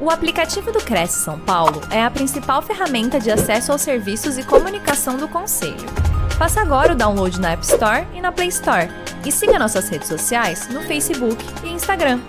O aplicativo do Cresce São Paulo é a principal ferramenta de acesso aos serviços e comunicação do Conselho. Faça agora o download na App Store e na Play Store. E siga nossas redes sociais no Facebook e Instagram.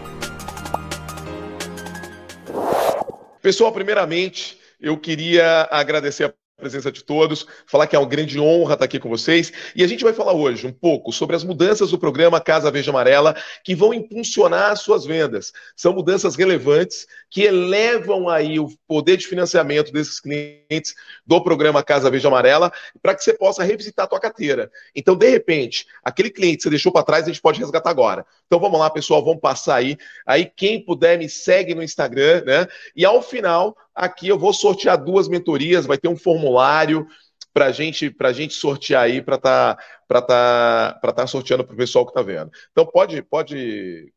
Pessoal, primeiramente, eu queria agradecer a presença de todos, falar que é uma grande honra estar aqui com vocês. E a gente vai falar hoje um pouco sobre as mudanças do programa Casa Verde Amarela que vão impulsionar as suas vendas. São mudanças relevantes que elevam aí o poder de financiamento desses clientes do programa Casa Verde Amarela para que você possa revisitar a tua carteira. Então, de repente, aquele cliente que você deixou para trás, a gente pode resgatar agora. Então, vamos lá, pessoal, vamos passar aí. Aí, quem puder, me segue no Instagram, né? E ao final, Aqui eu vou sortear duas mentorias, vai ter um formulário para gente, a gente sortear aí, para estar tá, tá, tá sorteando para o pessoal que está vendo. Então pode, pode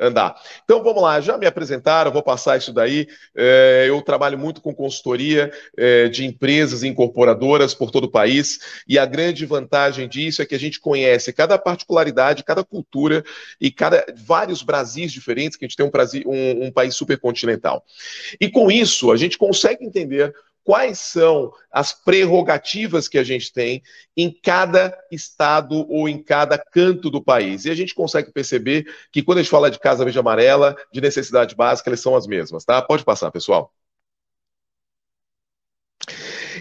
andar. Então vamos lá, já me apresentaram, vou passar isso daí. É, eu trabalho muito com consultoria é, de empresas e incorporadoras por todo o país, e a grande vantagem disso é que a gente conhece cada particularidade, cada cultura e cada vários Brasis diferentes, que a gente tem um, Brasil, um, um país supercontinental. E com isso, a gente consegue entender quais são as prerrogativas que a gente tem em cada estado ou em cada canto do país. E a gente consegue perceber que quando a gente fala de Casa Verde Amarela, de necessidade básica, elas são as mesmas, tá? Pode passar, pessoal.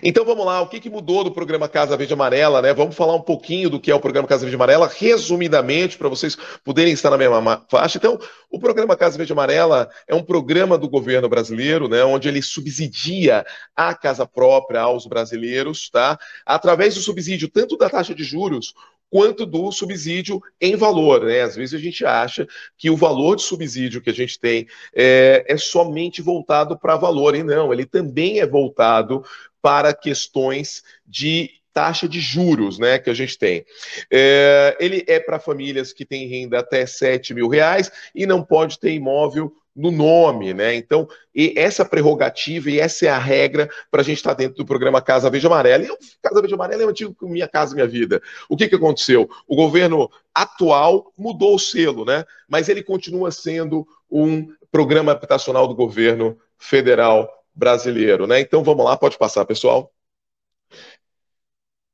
Então vamos lá, o que, que mudou do programa Casa Verde Amarela, né? Vamos falar um pouquinho do que é o programa Casa Verde Amarela, resumidamente, para vocês poderem estar na mesma faixa. Então, o programa Casa Verde Amarela é um programa do governo brasileiro, né? Onde ele subsidia a casa própria aos brasileiros, tá? Através do subsídio tanto da taxa de juros quanto do subsídio em valor. Né? Às vezes a gente acha que o valor de subsídio que a gente tem é, é somente voltado para valor, e não, ele também é voltado para questões de taxa de juros né, que a gente tem. É, ele é para famílias que têm renda até 7 mil reais e não pode ter imóvel no nome, né? Então, essa prerrogativa e essa é a regra para a gente estar tá dentro do programa Casa Verde Amarela. E o Casa Verde Amarela é o antigo Minha Casa Minha Vida. O que, que aconteceu? O governo atual mudou o selo, né? Mas ele continua sendo um programa habitacional do governo federal brasileiro, né? Então vamos lá, pode passar, pessoal.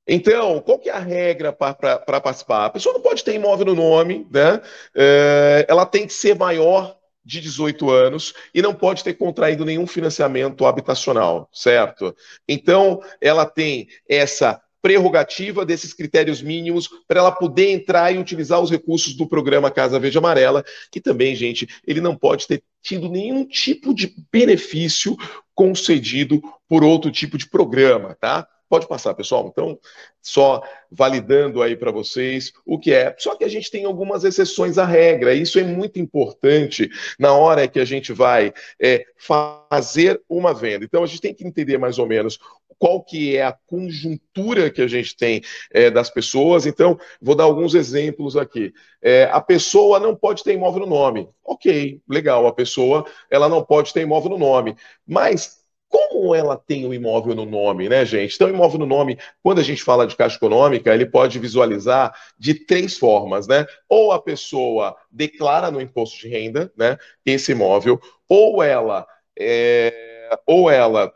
Então, qual que é a regra para participar? A pessoa não pode ter imóvel no nome, né? É, ela tem que ser maior de 18 anos e não pode ter contraído nenhum financiamento habitacional, certo? Então, ela tem essa prerrogativa desses critérios mínimos para ela poder entrar e utilizar os recursos do programa Casa Verde Amarela, que também, gente, ele não pode ter tido nenhum tipo de benefício concedido por outro tipo de programa, tá? Pode passar, pessoal. Então, só validando aí para vocês o que é. Só que a gente tem algumas exceções à regra. Isso é muito importante na hora que a gente vai é, fazer uma venda. Então, a gente tem que entender mais ou menos qual que é a conjuntura que a gente tem é, das pessoas. Então, vou dar alguns exemplos aqui. É, a pessoa não pode ter imóvel no nome. Ok, legal. A pessoa ela não pode ter imóvel no nome. Mas como ela tem o imóvel no nome, né, gente? Então, imóvel no nome, quando a gente fala de caixa econômica, ele pode visualizar de três formas, né? Ou a pessoa declara no imposto de renda, né, esse imóvel, ou ela, é, ou ela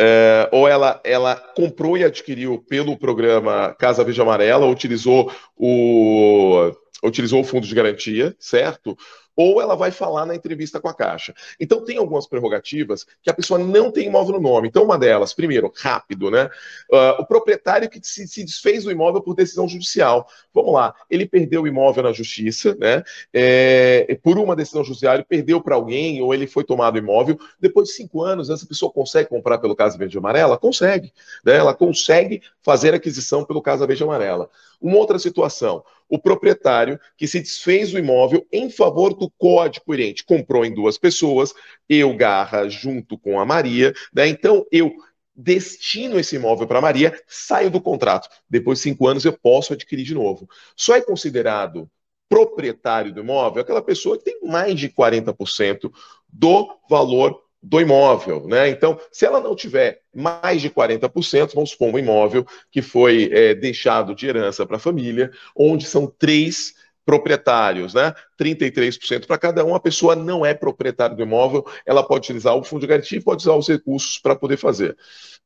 é, ou ela, ela comprou e adquiriu pelo programa Casa Verde Amarela, utilizou o, utilizou o fundo de garantia, certo? Ou ela vai falar na entrevista com a Caixa. Então, tem algumas prerrogativas que a pessoa não tem imóvel no nome. Então, uma delas, primeiro, rápido, né? Uh, o proprietário que se, se, desfez do imóvel por decisão judicial. Vamos lá, ele perdeu o imóvel na justiça, né? É, por uma decisão judicial, ele perdeu para alguém ou ele foi tomado o imóvel. Depois de cinco anos, essa pessoa consegue comprar pelo Casa Verde Amarela? Consegue. Né? Ela consegue fazer aquisição pelo Casa Verde Amarela. Uma outra situação, o proprietário que se desfez do imóvel em favor do coadquirente, comprou em duas pessoas, eu, Garra, junto com a Maria, né? Então eu destino esse imóvel para Maria, saio do contrato. Depois de cinco anos eu posso adquirir de novo. Só é considerado proprietário do imóvel aquela pessoa que tem mais de 40% do valor do imóvel, né? Então, se ela não tiver mais de 40%, vamos supor um imóvel que foi é, deixado de herança para a família, onde são três proprietários, né? 33% para cada um. A pessoa não é proprietária do imóvel, ela pode utilizar o fundo de garantia e pode usar os recursos para poder fazer.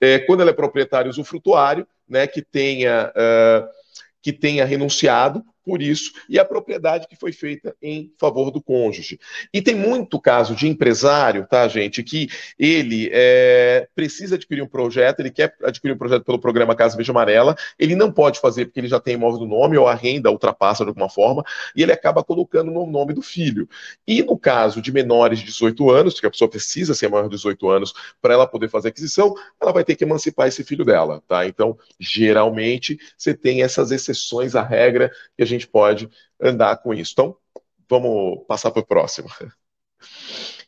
É, quando ela é proprietária usufrutuário, né, que tenha. Uh, que tenha renunciado, por isso e a propriedade que foi feita em favor do cônjuge. E tem muito caso de empresário, tá, gente, que ele é, precisa adquirir um projeto, ele quer adquirir um projeto pelo programa Casa Verde Amarela, ele não pode fazer porque ele já tem imóvel no nome ou a renda ultrapassa de alguma forma, e ele acaba colocando no nome do filho. E no caso de menores de 18 anos, que a pessoa precisa ser maior de 18 anos para ela poder fazer aquisição, ela vai ter que emancipar esse filho dela, tá? Então, geralmente, você tem essas exceções à regra que a gente pode andar com isso. Então, vamos passar para o próximo.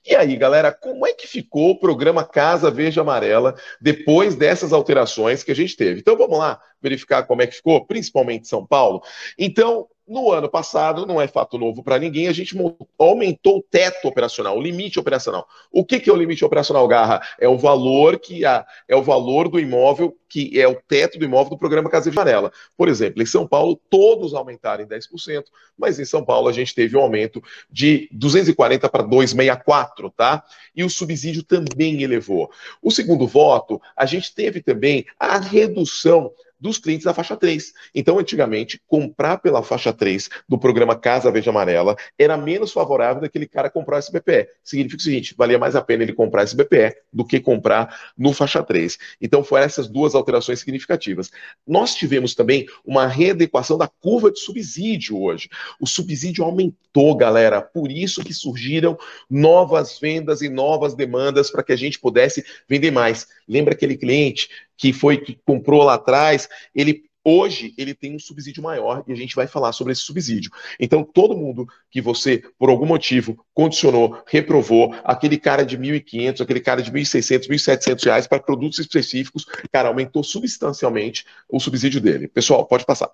E aí, galera, como é que ficou o programa Casa Verde Amarela depois dessas alterações que a gente teve? Então, vamos lá verificar como é que ficou, principalmente São Paulo. Então, no ano passado, não é fato novo para ninguém, a gente aumentou o teto operacional, o limite operacional. O que, que é o limite operacional, Garra? É o valor que a, é o valor do imóvel, que é o teto do imóvel do programa Casa Varela. Por exemplo, em São Paulo, todos aumentaram em 10%, mas em São Paulo a gente teve um aumento de 240 para 264, tá? E o subsídio também elevou. O segundo voto, a gente teve também a redução dos clientes da faixa 3. Então, antigamente, comprar pela faixa 3 do programa Casa Verde Amarela era menos favorável daquele cara comprar esse BPE. Significa o seguinte: valia mais a pena ele comprar esse BPE do que comprar no faixa 3. Então, foram essas duas alterações significativas. Nós tivemos também uma readequação da curva de subsídio hoje. O subsídio aumentou, galera, por isso que surgiram novas vendas e novas demandas para que a gente pudesse vender mais. Lembra aquele cliente que foi que comprou lá atrás, ele Hoje ele tem um subsídio maior e a gente vai falar sobre esse subsídio. Então, todo mundo que você, por algum motivo, condicionou, reprovou, aquele cara de 1.500, aquele cara de 1.600, 1.700 reais para produtos específicos, cara, aumentou substancialmente o subsídio dele. Pessoal, pode passar.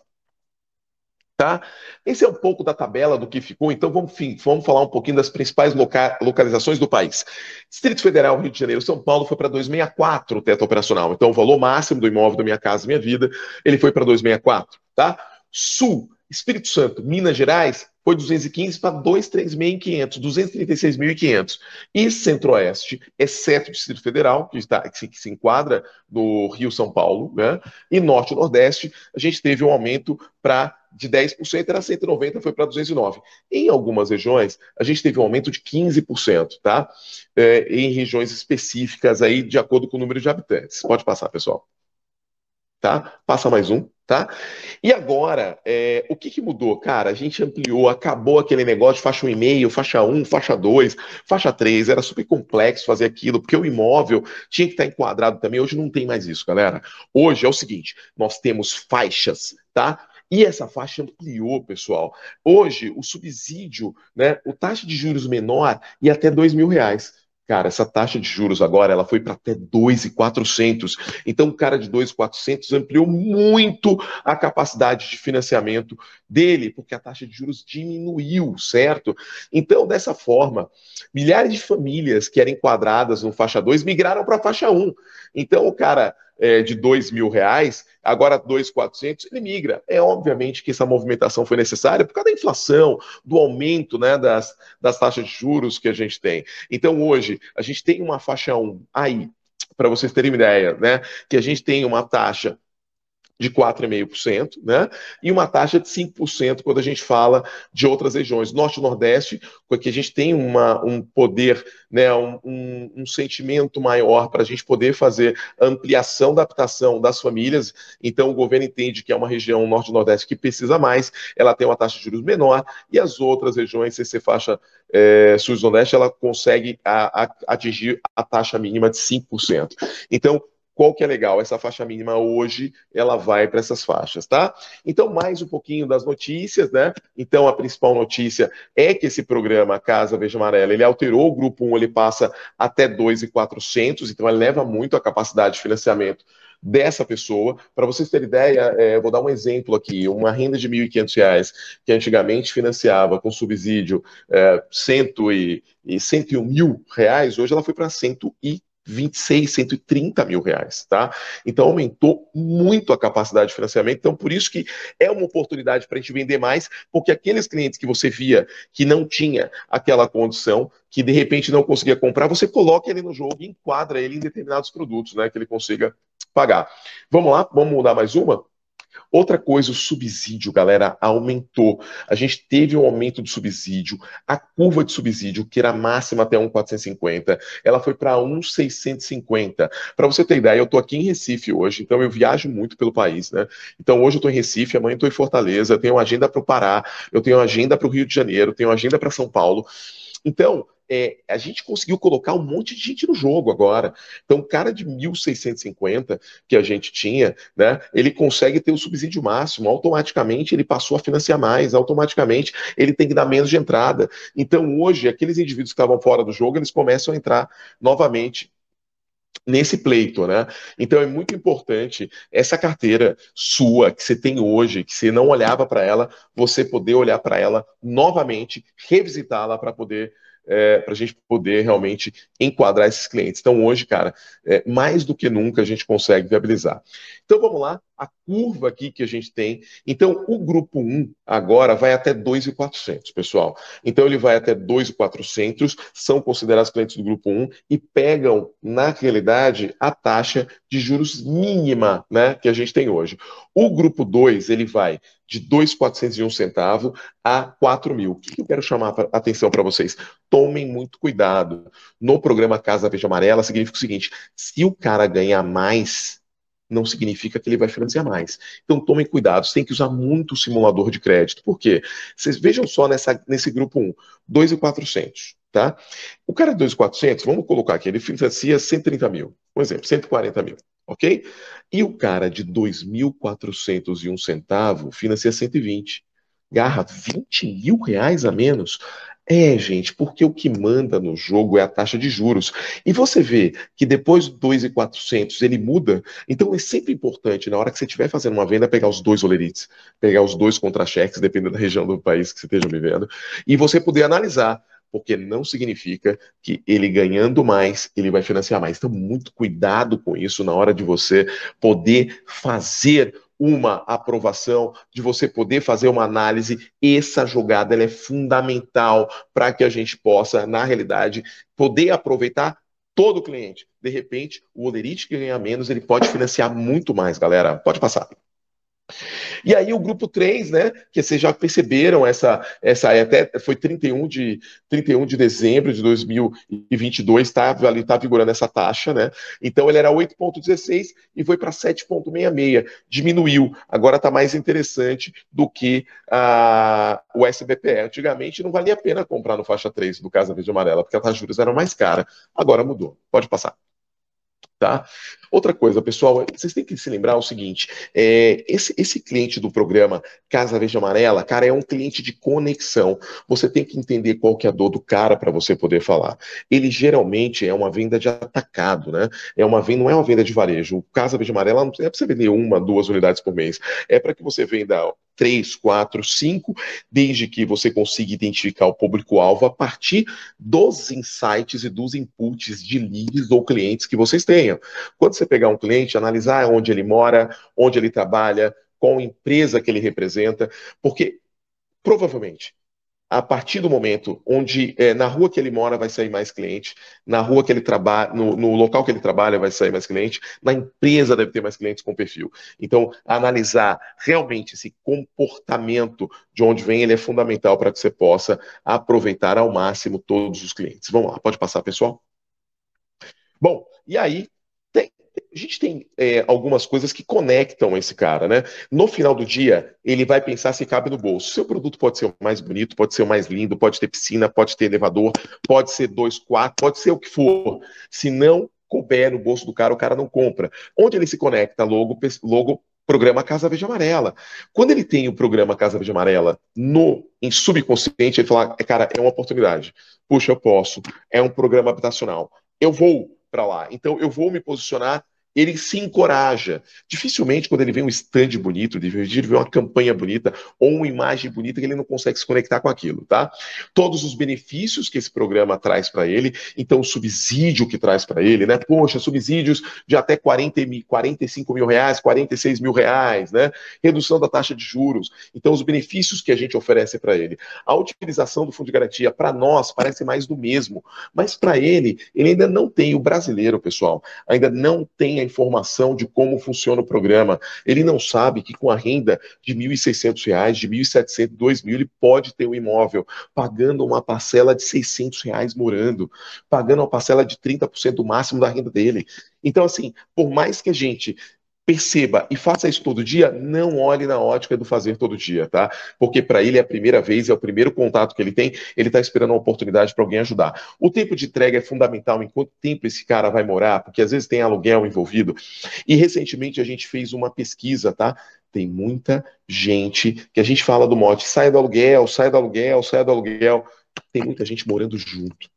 Tá? Esse é um pouco da tabela do que ficou, então vamos, vamos falar um pouquinho das principais loca localizações do país. Distrito Federal, Rio de Janeiro, São Paulo foi para 264 o teto operacional. Então o valor máximo do imóvel da minha casa, minha vida, ele foi para 264, tá? Sul, Espírito Santo, Minas Gerais, foi 215 para 236.500, 236.500. E Centro-Oeste, exceto o Distrito Federal, que, está, que, se, que se enquadra no Rio São Paulo, né? E Norte e Nordeste, a gente teve um aumento para de 10% era 190, foi para 209. Em algumas regiões, a gente teve um aumento de 15%, tá? É, em regiões específicas aí, de acordo com o número de habitantes. Pode passar, pessoal. Tá? Passa mais um, tá? E agora, é, o que, que mudou? Cara, a gente ampliou, acabou aquele negócio de faixa 1,5, faixa 1, faixa 2, faixa 3, era super complexo fazer aquilo, porque o imóvel tinha que estar enquadrado também. Hoje não tem mais isso, galera. Hoje é o seguinte: nós temos faixas, tá? E essa faixa ampliou, pessoal. Hoje, o subsídio, né, o taxa de juros menor ia até dois mil reais. Cara, essa taxa de juros agora ela foi para até 2,400. Então, o cara de 2,400 ampliou muito a capacidade de financiamento dele, porque a taxa de juros diminuiu, certo? Então, dessa forma, milhares de famílias que eram enquadradas no faixa 2 migraram para faixa 1. Então, o cara é, de dois mil reais, agora 2.400, ele migra. É obviamente que essa movimentação foi necessária por causa da inflação, do aumento né, das, das taxas de juros que a gente tem. Então, hoje, a gente tem uma faixa 1 aí, para vocês terem uma ideia, né, que a gente tem uma taxa de 4,5%, né? E uma taxa de 5% quando a gente fala de outras regiões. Norte e Nordeste, porque a gente tem uma, um poder, né, um, um, um sentimento maior para a gente poder fazer ampliação da habitação das famílias. Então, o governo entende que é uma região Norte e Nordeste que precisa mais, ela tem uma taxa de juros menor, e as outras regiões, CC faixa é, Sul-Nordeste, ela consegue a, a, atingir a taxa mínima de 5%. Então, qual que é legal? Essa faixa mínima hoje, ela vai para essas faixas, tá? Então, mais um pouquinho das notícias, né? Então, a principal notícia é que esse programa Casa Verde Amarela, ele alterou o grupo 1, ele passa até 2,400, então ele leva muito a capacidade de financiamento dessa pessoa. Para vocês terem ideia, é, vou dar um exemplo aqui: uma renda de R$ 1.500, que antigamente financiava com subsídio é, cento e, e 101 mil reais, hoje ela foi para 130 126, 130 mil reais, tá? Então aumentou muito a capacidade de financiamento. Então, por isso que é uma oportunidade para a gente vender mais, porque aqueles clientes que você via que não tinha aquela condição, que de repente não conseguia comprar, você coloca ele no jogo e enquadra ele em determinados produtos, né? Que ele consiga pagar. Vamos lá, vamos mudar mais uma? Outra coisa, o subsídio, galera, aumentou. A gente teve um aumento do subsídio. A curva de subsídio, que era máxima até 1,450, ela foi para 1,650. Para você ter ideia, eu estou aqui em Recife hoje, então eu viajo muito pelo país, né? Então hoje eu estou em Recife, amanhã estou em Fortaleza, eu tenho agenda para o Pará, eu tenho agenda para o Rio de Janeiro, tenho agenda para São Paulo. Então, é, a gente conseguiu colocar um monte de gente no jogo agora. Então, o cara de 1.650 que a gente tinha, né, ele consegue ter o subsídio máximo, automaticamente ele passou a financiar mais, automaticamente ele tem que dar menos de entrada. Então, hoje, aqueles indivíduos que estavam fora do jogo, eles começam a entrar novamente nesse pleito, né? Então é muito importante essa carteira sua que você tem hoje, que você não olhava para ela, você poder olhar para ela novamente, revisitá-la para poder é, para a gente poder realmente enquadrar esses clientes. Então, hoje, cara, é, mais do que nunca a gente consegue viabilizar. Então, vamos lá, a curva aqui que a gente tem. Então, o grupo 1 agora vai até 2,400, pessoal. Então, ele vai até 2,400, são considerados clientes do grupo 1 e pegam, na realidade, a taxa de juros mínima né, que a gente tem hoje. O grupo 2, ele vai de 2,401 centavo a 4 mil. O que eu quero chamar a atenção para vocês? Tomem muito cuidado. No programa Casa Verde Amarela, significa o seguinte: se o cara ganhar mais, não significa que ele vai financiar mais. Então tomem cuidado, você tem que usar muito o simulador de crédito. Por quê? Vocês vejam só nessa, nesse grupo 1, 2,400. Tá? O cara de 2,400, vamos colocar aqui, ele financia 130 mil, um exemplo, 140 mil ok? E o cara de 2.401 centavo financia 120. Garra 20 mil reais a menos. É, gente, porque o que manda no jogo é a taxa de juros. E você vê que depois do 2,400 ele muda. Então é sempre importante, na hora que você estiver fazendo uma venda, pegar os dois olerites, pegar os dois contra-cheques, dependendo da região do país que você esteja vivendo, e você poder analisar porque não significa que ele ganhando mais, ele vai financiar mais. Então, muito cuidado com isso na hora de você poder fazer uma aprovação, de você poder fazer uma análise. Essa jogada é fundamental para que a gente possa, na realidade, poder aproveitar todo o cliente. De repente, o Olerite que ganha menos, ele pode financiar muito mais, galera. Pode passar. E aí o grupo 3, né, que vocês já perceberam essa essa até foi 31 de 31 de dezembro de 2022 está ali tá vigorando essa taxa, né? Então ele era 8.16 e foi para 7.66, diminuiu. Agora está mais interessante do que a, o SBPE. Antigamente não valia a pena comprar no faixa 3 do Casa Verde Amarela, porque as juros eram mais caras. Agora mudou. Pode passar. Tá? Outra coisa, pessoal, vocês têm que se lembrar o seguinte: é, esse, esse cliente do programa Casa Verde Amarela, cara, é um cliente de conexão. Você tem que entender qual que é a dor do cara para você poder falar. Ele geralmente é uma venda de atacado, né? É uma venda, não é uma venda de varejo. O Casa Verde Amarela não é para você vender uma, duas unidades por mês. É para que você venda três, quatro, cinco, desde que você consiga identificar o público-alvo a partir dos insights e dos inputs de leads ou clientes que vocês tenham. Quando você pegar um cliente, analisar onde ele mora, onde ele trabalha, qual empresa que ele representa, porque provavelmente a partir do momento onde é, na rua que ele mora vai sair mais cliente, na rua que ele trabalha, no, no, local que ele trabalha vai sair mais cliente, na empresa deve ter mais clientes com perfil. Então, analisar realmente esse comportamento de onde vem, ele é fundamental para que você possa aproveitar ao máximo todos os clientes. Vamos lá, pode passar, pessoal? Bom, e aí a gente tem é, algumas coisas que conectam esse cara, né? No final do dia, ele vai pensar se cabe no bolso. Seu produto pode ser o mais bonito, pode ser o mais lindo, pode ter piscina, pode ter elevador, pode ser dois, quatro, pode ser o que for. Se não couber no bolso do cara, o cara não compra. Onde ele se conecta? Logo, logo programa Casa Verde Amarela. Quando ele tem o programa Casa Verde Amarela no em subconsciente, ele fala, é, cara, é uma oportunidade. Puxa, eu posso. É um programa habitacional. Eu vou para lá. Então eu vou me posicionar ele se encoraja. Dificilmente, quando ele vê um stand bonito, ele vê uma campanha bonita ou uma imagem bonita, ele não consegue se conectar com aquilo, tá? Todos os benefícios que esse programa traz para ele, então o subsídio que traz para ele, né? Poxa, subsídios de até 40 mil, 45 mil reais, 46 mil reais, né? Redução da taxa de juros. Então, os benefícios que a gente oferece para ele. A utilização do fundo de garantia, para nós, parece mais do mesmo, mas para ele, ele ainda não tem, o brasileiro, pessoal, ainda não tem a informação de como funciona o programa. Ele não sabe que com a renda de R$ 1.600, de R$ 1.700, R$ 2.000, ele pode ter um imóvel, pagando uma parcela de 600 reais morando, pagando uma parcela de 30% do máximo da renda dele. Então, assim, por mais que a gente perceba e faça isso todo dia, não olhe na ótica do fazer todo dia, tá? Porque para ele é a primeira vez, é o primeiro contato que ele tem, ele está esperando uma oportunidade para alguém ajudar. O tempo de entrega é fundamental, em quanto tempo esse cara vai morar, porque às vezes tem aluguel envolvido. E recentemente a gente fez uma pesquisa, tá? Tem muita gente que a gente fala do mote, sai do aluguel, sai do aluguel, sai do aluguel. Tem muita gente morando junto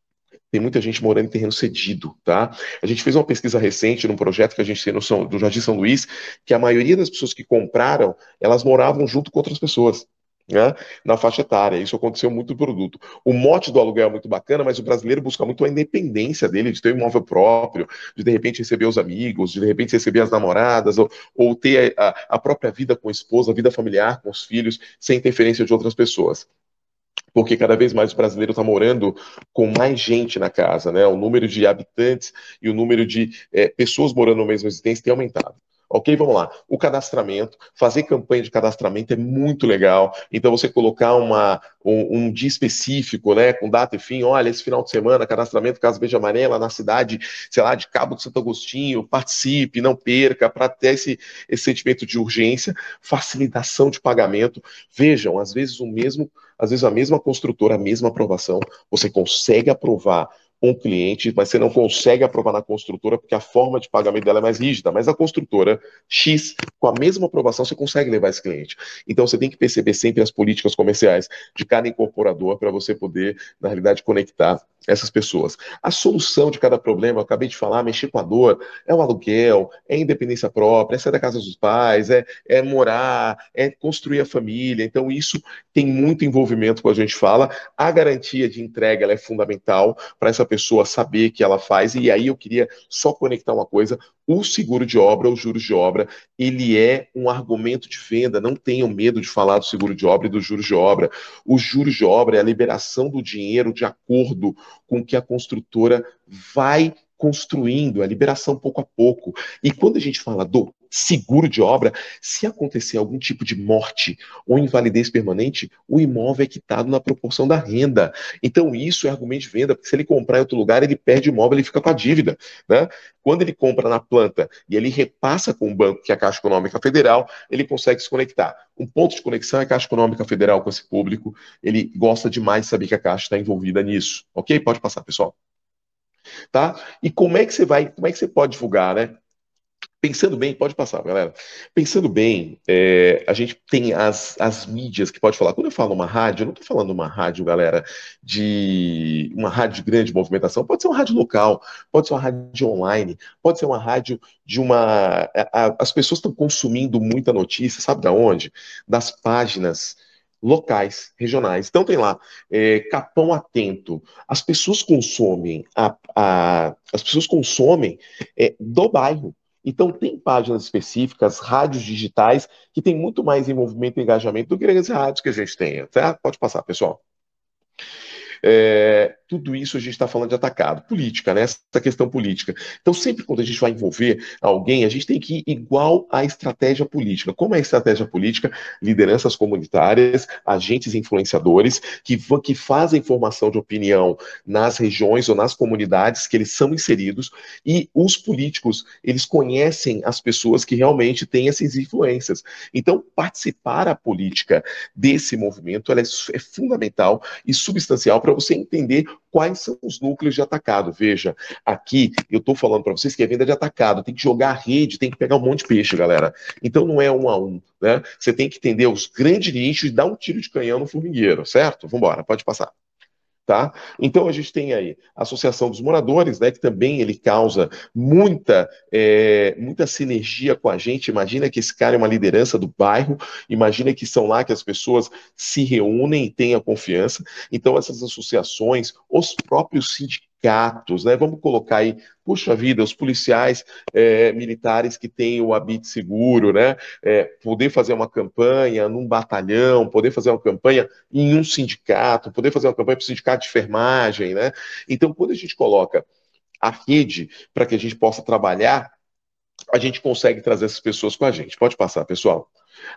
tem muita gente morando em terreno cedido, tá? A gente fez uma pesquisa recente num projeto que a gente tem no, São, no Jardim São Luís, que a maioria das pessoas que compraram, elas moravam junto com outras pessoas. Né, na faixa etária. Isso aconteceu muito no produto. O mote do aluguel é muito bacana, mas o brasileiro busca muito a independência dele, de ter um imóvel próprio, de de repente receber os amigos, de de repente receber as namoradas, ou, ou ter a, a própria vida com a esposa, a vida familiar com os filhos, sem interferência de outras pessoas porque cada vez mais o brasileiro está morando com mais gente na casa, né? O número de habitantes e o número de é, pessoas morando na mesma residência tem aumentado. Ok, vamos lá. O cadastramento, fazer campanha de cadastramento é muito legal. Então, você colocar uma, um, um, dia específico, né, com data e fim, olha, esse final de semana, cadastramento Casa Verde Amarela na cidade, sei lá, de Cabo de Santo Agostinho, participe, não perca, para ter esse, esse sentimento de urgência, facilitação de pagamento. Vejam, às vezes o mesmo, às vezes a mesma construtora, a mesma aprovação, você consegue aprovar um cliente, mas você não consegue aprovar na construtora porque a forma de pagamento dela é mais rígida. Mas a construtora X, com a mesma aprovação, você consegue levar esse cliente. Então você tem que perceber sempre as políticas comerciais de cada incorporador para você poder, na realidade, conectar essas pessoas. A solução de cada problema, eu acabei de falar, mexer com a dor, é o aluguel, é independência própria, é sair da casa dos pais, é, é morar, é construir a família. Então, isso tem muito envolvimento quando a gente fala. A garantia de entrega é fundamental para essa pessoa saber que ela faz. E aí eu queria só conectar uma coisa: o seguro de obra, os juros de obra, ele é um argumento de venda. Não tenham medo de falar do seguro de obra e dos juros de obra. Os juros de obra é a liberação do dinheiro de acordo com que a construtora vai construindo, a liberação pouco a pouco. E quando a gente fala do seguro de obra, se acontecer algum tipo de morte ou invalidez permanente, o imóvel é quitado na proporção da renda. Então, isso é argumento de venda, porque se ele comprar em outro lugar, ele perde o imóvel, ele fica com a dívida. Né? Quando ele compra na planta e ele repassa com o banco, que é a Caixa Econômica Federal, ele consegue se conectar. Um ponto de conexão é a Caixa Econômica Federal com esse público. Ele gosta demais de saber que a Caixa está envolvida nisso. Ok? Pode passar, pessoal. Tá? E como é que você vai, como é que você pode divulgar, né? Pensando bem, pode passar, galera. Pensando bem, é, a gente tem as, as mídias que pode falar. Quando eu falo uma rádio, eu não estou falando uma rádio, galera, de uma rádio de grande movimentação. Pode ser uma rádio local, pode ser uma rádio online, pode ser uma rádio de uma. A, a, as pessoas estão consumindo muita notícia, sabe da onde? Das páginas locais, regionais. Então tem lá, é, Capão Atento. As pessoas consomem, a, a as pessoas consomem é, do bairro. Então, tem páginas específicas, rádios digitais, que tem muito mais envolvimento e engajamento do que as rádios que a gente tem. Tá? Pode passar, pessoal. É, tudo isso a gente está falando de atacado. Política, né? Essa questão política. Então, sempre quando a gente vai envolver alguém, a gente tem que ir igual à estratégia política. Como é a estratégia política? Lideranças comunitárias, agentes influenciadores que, que fazem formação de opinião nas regiões ou nas comunidades que eles são inseridos e os políticos, eles conhecem as pessoas que realmente têm essas influências. Então, participar a política desse movimento é, é fundamental e substancial para você entender quais são os núcleos de atacado. Veja, aqui eu estou falando para vocês que é venda de atacado, tem que jogar a rede, tem que pegar um monte de peixe, galera. Então não é um a um, né? Você tem que entender os grandes nichos e dar um tiro de canhão no formigueiro, certo? Vamos embora, pode passar. Tá? Então a gente tem aí a Associação dos Moradores, né, que também ele causa muita, é, muita sinergia com a gente. Imagina que esse cara é uma liderança do bairro, imagina que são lá que as pessoas se reúnem e têm a confiança. Então essas associações, os próprios sindicatos, gatos, né? Vamos colocar aí, puxa vida, os policiais é, militares que têm o habite seguro, né? É, poder fazer uma campanha num batalhão, poder fazer uma campanha em um sindicato, poder fazer uma campanha para o sindicato de enfermagem, né? Então, quando a gente coloca a rede para que a gente possa trabalhar, a gente consegue trazer essas pessoas com a gente. Pode passar, pessoal.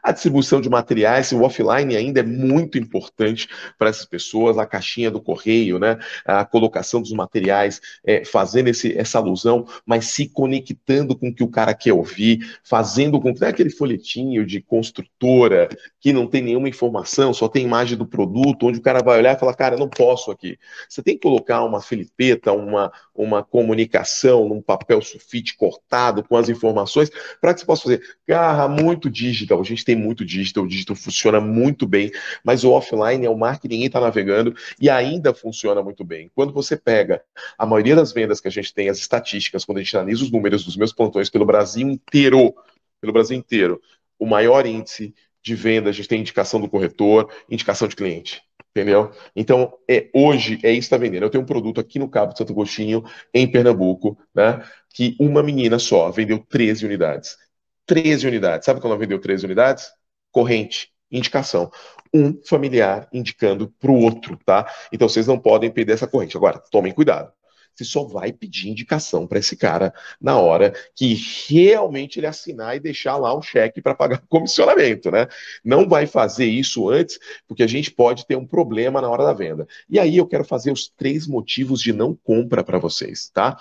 A distribuição de materiais, o offline ainda é muito importante para essas pessoas, a caixinha do correio, né? a colocação dos materiais, é, fazendo esse, essa alusão, mas se conectando com o que o cara quer ouvir, fazendo com que é aquele folhetinho de construtora que não tem nenhuma informação, só tem imagem do produto, onde o cara vai olhar e falar, cara, não posso aqui. Você tem que colocar uma filipeta, uma, uma comunicação num papel sulfite cortado com as informações para que você possa fazer garra muito digital. Gente tem muito digital, o digital funciona muito bem, mas o offline é o mar que ninguém está navegando e ainda funciona muito bem. Quando você pega a maioria das vendas que a gente tem, as estatísticas, quando a gente analisa os números dos meus plantões pelo Brasil inteiro, pelo Brasil inteiro, o maior índice de venda, a gente tem indicação do corretor, indicação de cliente entendeu? Então, é, hoje é isso que está vendendo. Eu tenho um produto aqui no Cabo de Santo Agostinho, em Pernambuco, né, que uma menina só vendeu 13 unidades. 13 unidades. Sabe quando ela vendeu 13 unidades? Corrente, indicação. Um familiar indicando para o outro, tá? Então, vocês não podem perder essa corrente. Agora, tomem cuidado você só vai pedir indicação para esse cara na hora que realmente ele assinar e deixar lá um cheque para pagar o comissionamento, né? Não vai fazer isso antes, porque a gente pode ter um problema na hora da venda. E aí eu quero fazer os três motivos de não compra para vocês, tá?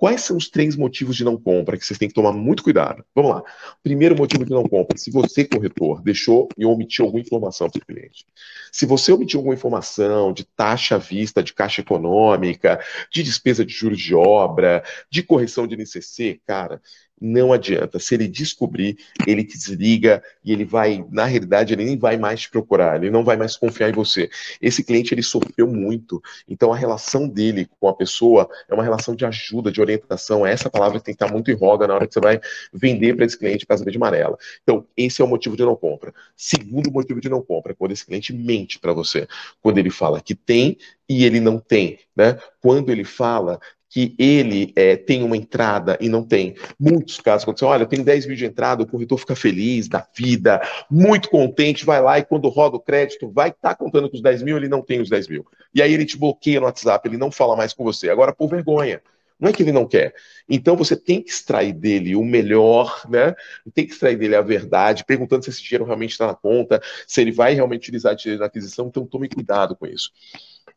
Quais são os três motivos de não compra que vocês têm que tomar muito cuidado? Vamos lá. Primeiro motivo de não compra: se você, corretor, deixou e omitiu alguma informação para o cliente. Se você omitiu alguma informação de taxa à vista, de caixa econômica, de despesa de juros de obra, de correção de NCC, cara, não adianta. Se ele descobrir, ele te desliga e ele vai, na realidade, ele nem vai mais te procurar, ele não vai mais confiar em você. Esse cliente, ele sofreu muito, então a relação dele com a pessoa é uma relação de ajuda, de orientação. Essa palavra tem que estar muito em roda na hora que você vai vender para esse cliente casa verde amarela. Então, esse é o motivo de não compra. Segundo motivo de não compra, quando esse cliente mente para você, quando ele fala que tem e ele não tem, né? Quando ele fala que ele é, tem uma entrada e não tem. Muitos casos acontecem, olha, eu tenho 10 mil de entrada, o corretor fica feliz da vida, muito contente, vai lá e quando roda o crédito, vai estar tá contando com os 10 mil, ele não tem os 10 mil. E aí ele te bloqueia no WhatsApp, ele não fala mais com você. Agora, por vergonha. Não é que ele não quer. Então você tem que extrair dele o melhor, né? Tem que extrair dele a verdade, perguntando se esse dinheiro realmente está na conta, se ele vai realmente utilizar dinheiro na aquisição. Então tome cuidado com isso.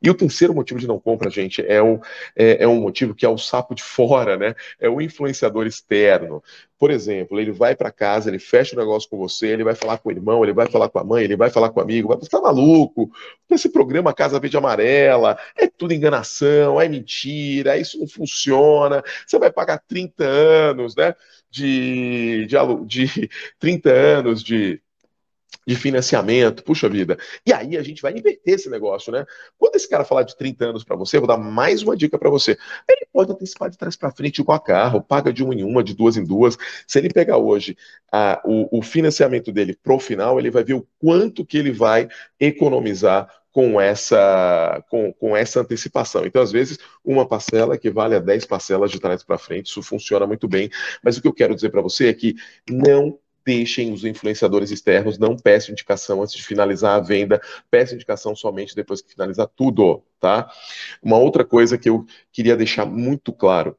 E o terceiro motivo de não compra, gente, é um, é, é um motivo que é o sapo de fora, né? É o influenciador externo. Por exemplo, ele vai para casa, ele fecha o negócio com você, ele vai falar com o irmão, ele vai falar com a mãe, ele vai falar com o amigo, vai, tá maluco? Esse programa Casa Verde Amarela é tudo enganação, é mentira, isso não funciona. Você vai pagar 30 anos, né? De, de, de 30 anos de de financiamento, puxa vida. E aí a gente vai inverter esse negócio, né? Quando esse cara falar de 30 anos para você, vou dar mais uma dica para você. Ele pode antecipar de trás para frente igual a carro, paga de uma em uma, de duas em duas. Se ele pegar hoje a, o, o financiamento dele pro final, ele vai ver o quanto que ele vai economizar com essa, com, com essa antecipação. Então, às vezes, uma parcela equivale a 10 parcelas de trás para frente, isso funciona muito bem. Mas o que eu quero dizer para você é que não deixem os influenciadores externos, não peçam indicação antes de finalizar a venda, peçam indicação somente depois que finalizar tudo, tá? Uma outra coisa que eu queria deixar muito claro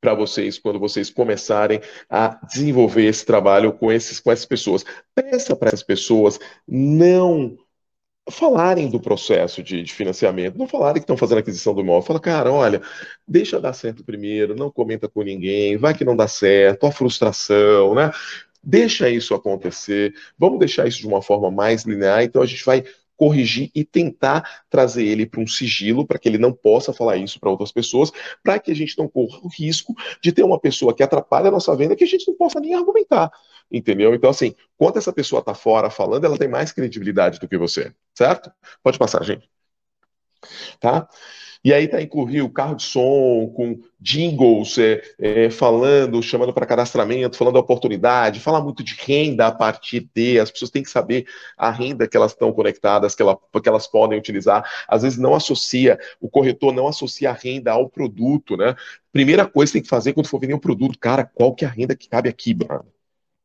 para vocês quando vocês começarem a desenvolver esse trabalho com esses com essas pessoas. Peça para as pessoas não falarem do processo de, de, financiamento, não falarem que estão fazendo aquisição do imóvel. Fala, cara, olha, deixa dar certo primeiro, não comenta com ninguém, vai que não dá certo, a frustração, né? Deixa isso acontecer, vamos deixar isso de uma forma mais linear, então a gente vai corrigir e tentar trazer ele para um sigilo, para que ele não possa falar isso para outras pessoas, para que a gente não corra o risco de ter uma pessoa que atrapalha a nossa venda que a gente não possa nem argumentar, entendeu? Então, assim, quando essa pessoa está fora falando, ela tem mais credibilidade do que você, certo? Pode passar, gente. Tá? E aí tá incluir o carro de som com jingles é, é, falando, chamando para cadastramento, falando da oportunidade, fala muito de renda a partir de, as pessoas têm que saber a renda que elas estão conectadas, que, ela, que elas podem utilizar. Às vezes não associa, o corretor não associa a renda ao produto, né? Primeira coisa que tem que fazer quando for vender um produto, cara, qual que é a renda que cabe aqui, mano?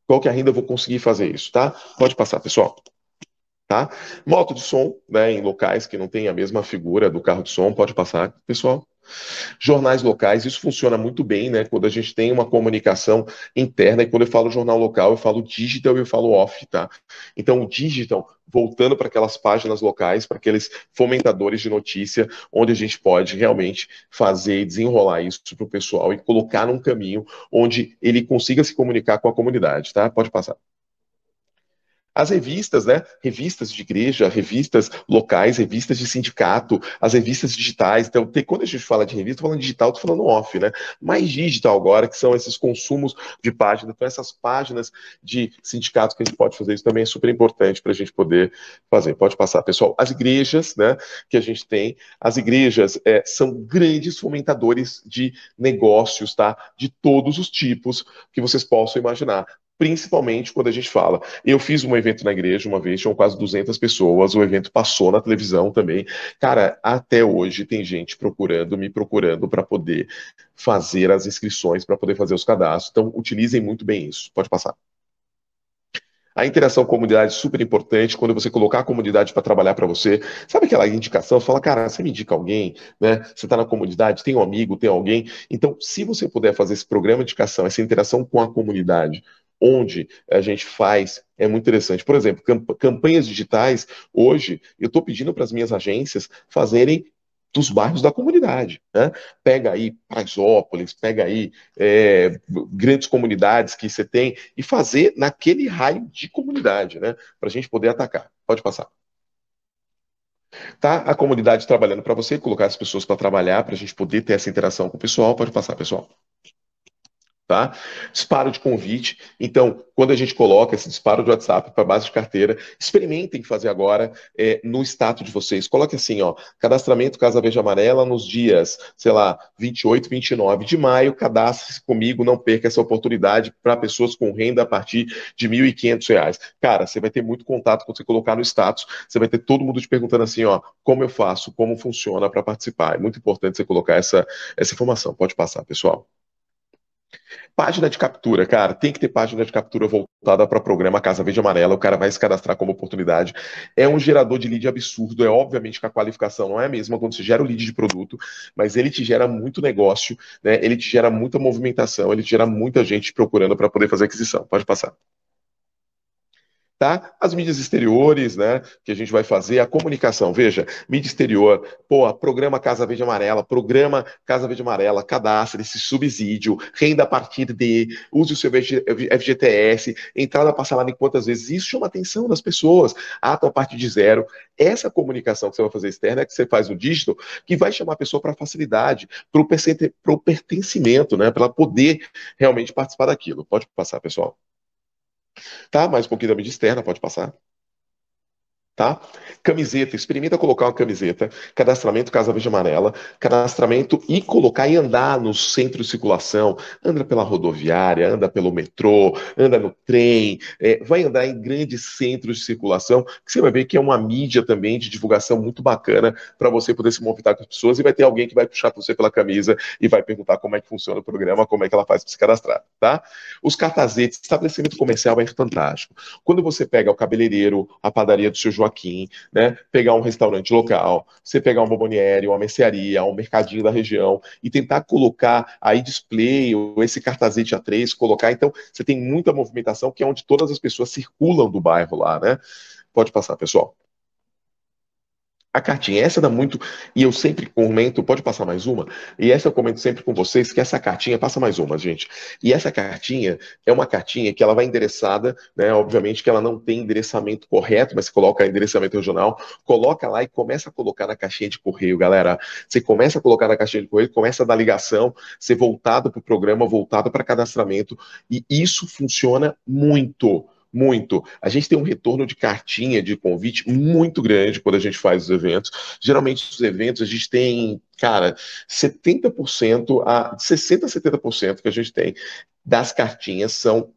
Qual que é a renda eu vou conseguir fazer isso, tá? Pode passar, pessoal. Tá? Moto de som, né, em locais que não tem a mesma figura do carro de som, pode passar, pessoal. Jornais locais, isso funciona muito bem, né? Quando a gente tem uma comunicação interna, e quando eu falo jornal local, eu falo digital e eu falo off, tá? Então, o digital, voltando para aquelas páginas locais, para aqueles fomentadores de notícia, onde a gente pode realmente fazer e desenrolar isso para o pessoal e colocar num caminho onde ele consiga se comunicar com a comunidade, tá? Pode passar. As revistas, né? Revistas de igreja, revistas locais, revistas de sindicato, as revistas digitais. Então, tem, quando a gente fala de revista, falando digital, tô falando off, né? Mais digital agora, que são esses consumos de página. Então, essas páginas de sindicatos que a gente pode fazer, isso também é super importante para a gente poder fazer. Pode passar, pessoal. As igrejas, né? Que a gente tem, as igrejas é, são grandes fomentadores de negócios, tá? De todos os tipos que vocês possam imaginar principalmente quando a gente fala. Eu fiz um evento na igreja uma vez, tinham quase 200 pessoas, o evento passou na televisão também. Cara, até hoje tem gente procurando, me procurando para poder fazer as inscrições, para poder fazer os cadastros. Então, utilizem muito bem isso. Pode passar. A interação com a comunidade é super importante quando você colocar a comunidade para trabalhar para você. Sabe aquela indicação? Você fala, cara, você me indica alguém, né? Você está na comunidade, tem um amigo, tem alguém. Então, se você puder fazer esse programa de indicação, essa interação com a comunidade, onde a gente faz é muito interessante. Por exemplo, campanhas digitais, hoje, eu estou pedindo para as minhas agências fazerem dos bairros da comunidade. Né? Pega aí Paraisópolis, pega aí é, grandes comunidades que você tem e fazer naquele raio de comunidade, né? Para a gente poder atacar. Pode passar. Tá? A comunidade trabalhando para você, colocar as pessoas para trabalhar, para a gente poder ter essa interação com o pessoal. Pode passar, pessoal tá? Disparo de convite. Então, quando a gente coloca esse disparo de WhatsApp para base de carteira, experimentem fazer agora é, no status de vocês. Coloque assim, ó, cadastramento Casa Verde Amarela nos dias, sei lá, 28, 29 de maio, cadastre-se comigo, não perca essa oportunidade para pessoas com renda a partir de R$ 1.500. Cara, você vai ter muito contato quando você colocar no status, você vai ter todo mundo te perguntando assim, ó, como eu faço, como funciona para participar. É muito importante você colocar essa, essa informação. Pode passar, pessoal. Página de captura, cara, tem que ter página de captura voltada para o programa Casa Verde Amarela, o cara vai se cadastrar como oportunidade. É um gerador de lead absurdo, é obviamente que a qualificação não é a mesma quando se gera o lead de produto, mas ele te gera muito negócio, né? Ele te gera muita movimentação, ele te gera muita gente procurando para poder fazer aquisição. Pode passar tá? As mídias exteriores, né, que a gente vai fazer, a comunicação, veja, mídia exterior, pô, programa Casa Verde Amarela, programa Casa Verde Amarela, cadastre esse subsídio, renda a partir de, use o seu FGTS, entrada parcelada em quantas vezes, isso chama a atenção das pessoas, ato a partir de zero, essa comunicação que você vai fazer externa que você faz no dígito, que vai chamar a pessoa para facilidade, para o pertencimento, né, para ela poder realmente participar daquilo. Pode passar, pessoal. Tá? Mais um pouquinho da mídia externa, pode passar. Tá? Camiseta, experimenta colocar uma camiseta, cadastramento Casa Verde Amarela, cadastramento e colocar e andar no centro de circulação, anda pela rodoviária, anda pelo metrô, anda no trem, é, vai andar em grandes centros de circulação, que você vai ver que é uma mídia também de divulgação muito bacana para você poder se movimentar com as pessoas e vai ter alguém que vai puxar você pela camisa e vai perguntar como é que funciona o programa, como é que ela faz para se cadastrar, tá? Os cartazetes, estabelecimento comercial é fantástico. Quando você pega o cabeleireiro, a padaria do seu Joaquim, né? Pegar um restaurante local, você pegar um bomboniere, uma mercearia, um mercadinho da região e tentar colocar aí display ou esse cartazete A3, colocar. Então, você tem muita movimentação, que é onde todas as pessoas circulam do bairro lá, né? Pode passar, pessoal a cartinha. Essa dá muito, e eu sempre comento, pode passar mais uma? E essa eu comento sempre com vocês, que essa cartinha, passa mais uma, gente. E essa cartinha é uma cartinha que ela vai endereçada, né? Obviamente que ela não tem endereçamento correto, mas você coloca endereçamento regional, coloca lá e começa a colocar na caixinha de correio, galera. Você começa a colocar na caixinha de correio, começa a dar ligação, ser voltado para o programa, voltado para cadastramento, e isso funciona muito muito. A gente tem um retorno de cartinha, de convite muito grande quando a gente faz os eventos. Geralmente, os eventos a gente tem, cara, 70% a 60% a 70% que a gente tem das cartinhas são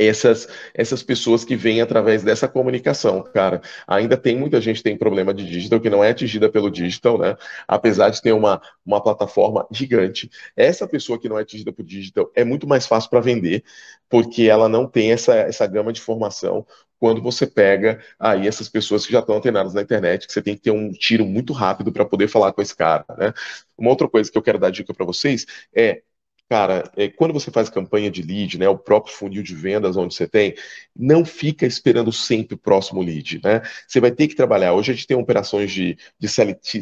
essas, essas pessoas que vêm através dessa comunicação, cara. Ainda tem muita gente que tem problema de digital que não é atingida pelo digital, né? Apesar de ter uma, uma plataforma gigante. Essa pessoa que não é atingida por digital é muito mais fácil para vender, porque ela não tem essa, essa gama de formação quando você pega aí essas pessoas que já estão antenadas na internet, que você tem que ter um tiro muito rápido para poder falar com esse cara, né? Uma outra coisa que eu quero dar dica para vocês é Cara, é, quando você faz campanha de lead, né, o próprio funil de vendas onde você tem, não fica esperando sempre o próximo lead, né? Você vai ter que trabalhar. Hoje a gente tem operações de, de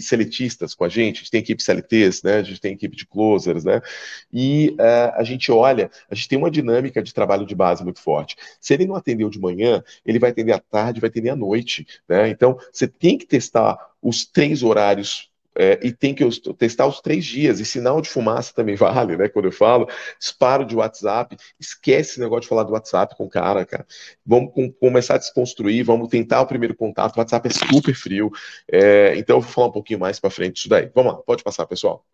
seletistas com a gente, a gente tem equipe CLTs, né? A gente tem equipe de closers, né? E uh, a gente olha, a gente tem uma dinâmica de trabalho de base muito forte. Se ele não atendeu de manhã, ele vai atender à tarde, vai atender à noite, né? Então, você tem que testar os três horários é, e tem que testar os três dias. E sinal de fumaça também vale, né? Quando eu falo, disparo de WhatsApp, esquece esse negócio de falar do WhatsApp com o cara, cara. Vamos com, começar a desconstruir, vamos tentar o primeiro contato. O WhatsApp é super frio. É, então eu vou falar um pouquinho mais para frente disso daí. Vamos lá, pode passar, pessoal.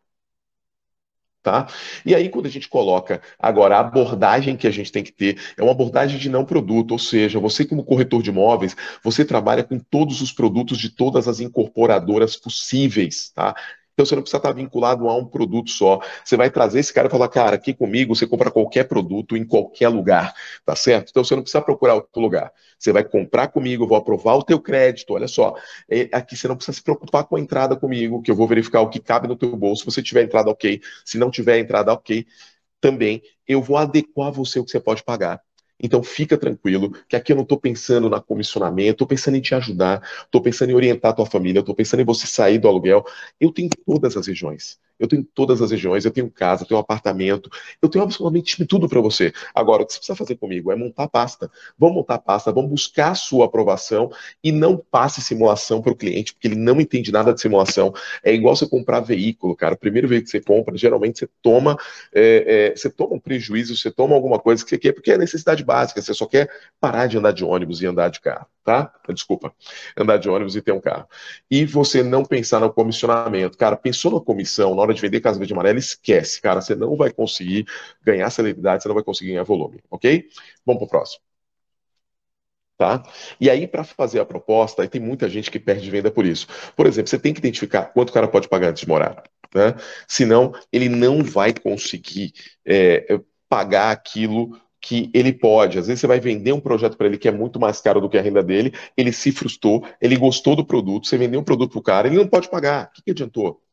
Tá? E aí, quando a gente coloca agora a abordagem que a gente tem que ter, é uma abordagem de não produto, ou seja, você, como corretor de imóveis, você trabalha com todos os produtos de todas as incorporadoras possíveis, tá? Então você não precisa estar vinculado a um produto só. Você vai trazer esse cara e falar, cara, aqui comigo você compra qualquer produto em qualquer lugar, tá certo? Então você não precisa procurar outro lugar. Você vai comprar comigo, eu vou aprovar o teu crédito. Olha só, é, aqui você não precisa se preocupar com a entrada comigo, que eu vou verificar o que cabe no teu bolso. Se você tiver entrada, ok. Se não tiver entrada, ok. Também eu vou adequar você o que você pode pagar. Então fica tranquilo, que aqui eu não estou pensando na comissionamento, estou pensando em te ajudar, estou pensando em orientar a tua família, estou pensando em você sair do aluguel. Eu tenho todas as regiões. Eu tenho todas as regiões, eu tenho casa, eu tenho apartamento, eu tenho absolutamente tudo para você. Agora, o que você precisa fazer comigo é montar pasta. Vamos montar pasta, vamos buscar a sua aprovação e não passe simulação para o cliente, porque ele não entende nada de simulação. É igual você comprar veículo, cara. O primeiro veículo que você compra, geralmente você toma, é, é, você toma um prejuízo, você toma alguma coisa que você quer, porque é necessidade básica, você só quer parar de andar de ônibus e andar de carro tá? Desculpa, andar de ônibus e ter um carro. E você não pensar no comissionamento. Cara, pensou na comissão, na hora de vender casa verde amarela, esquece, cara, você não vai conseguir ganhar celebridade, você não vai conseguir ganhar volume, ok? Vamos pro próximo. Tá? E aí, para fazer a proposta, aí tem muita gente que perde venda por isso. Por exemplo, você tem que identificar quanto o cara pode pagar antes de morar. Né? Senão, ele não vai conseguir é, pagar aquilo que ele pode. Às vezes você vai vender um projeto para ele que é muito mais caro do que a renda dele, ele se frustrou, ele gostou do produto, você vendeu um produto para o cara, ele não pode pagar. O que, que adiantou?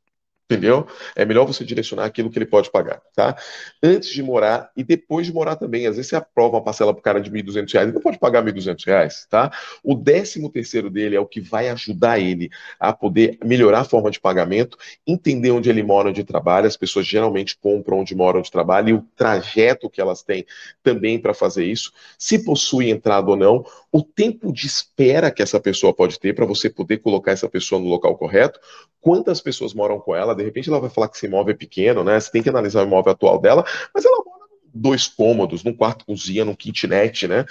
Entendeu? É melhor você direcionar aquilo que ele pode pagar, tá? Antes de morar e depois de morar também. Às vezes você aprova uma parcela para o cara de R$ 1.200, ele não pode pagar R$ 1.200, tá? O décimo terceiro dele é o que vai ajudar ele a poder melhorar a forma de pagamento, entender onde ele mora, onde trabalha. As pessoas geralmente compram onde mora, onde trabalha e o trajeto que elas têm também para fazer isso. Se possui entrada ou não, o tempo de espera que essa pessoa pode ter para você poder colocar essa pessoa no local correto, quantas pessoas moram com ela, de repente ela vai falar que esse imóvel é pequeno, né? Você tem que analisar o imóvel atual dela, mas ela mora dois cômodos, num quarto cozinha, num kitnet, né?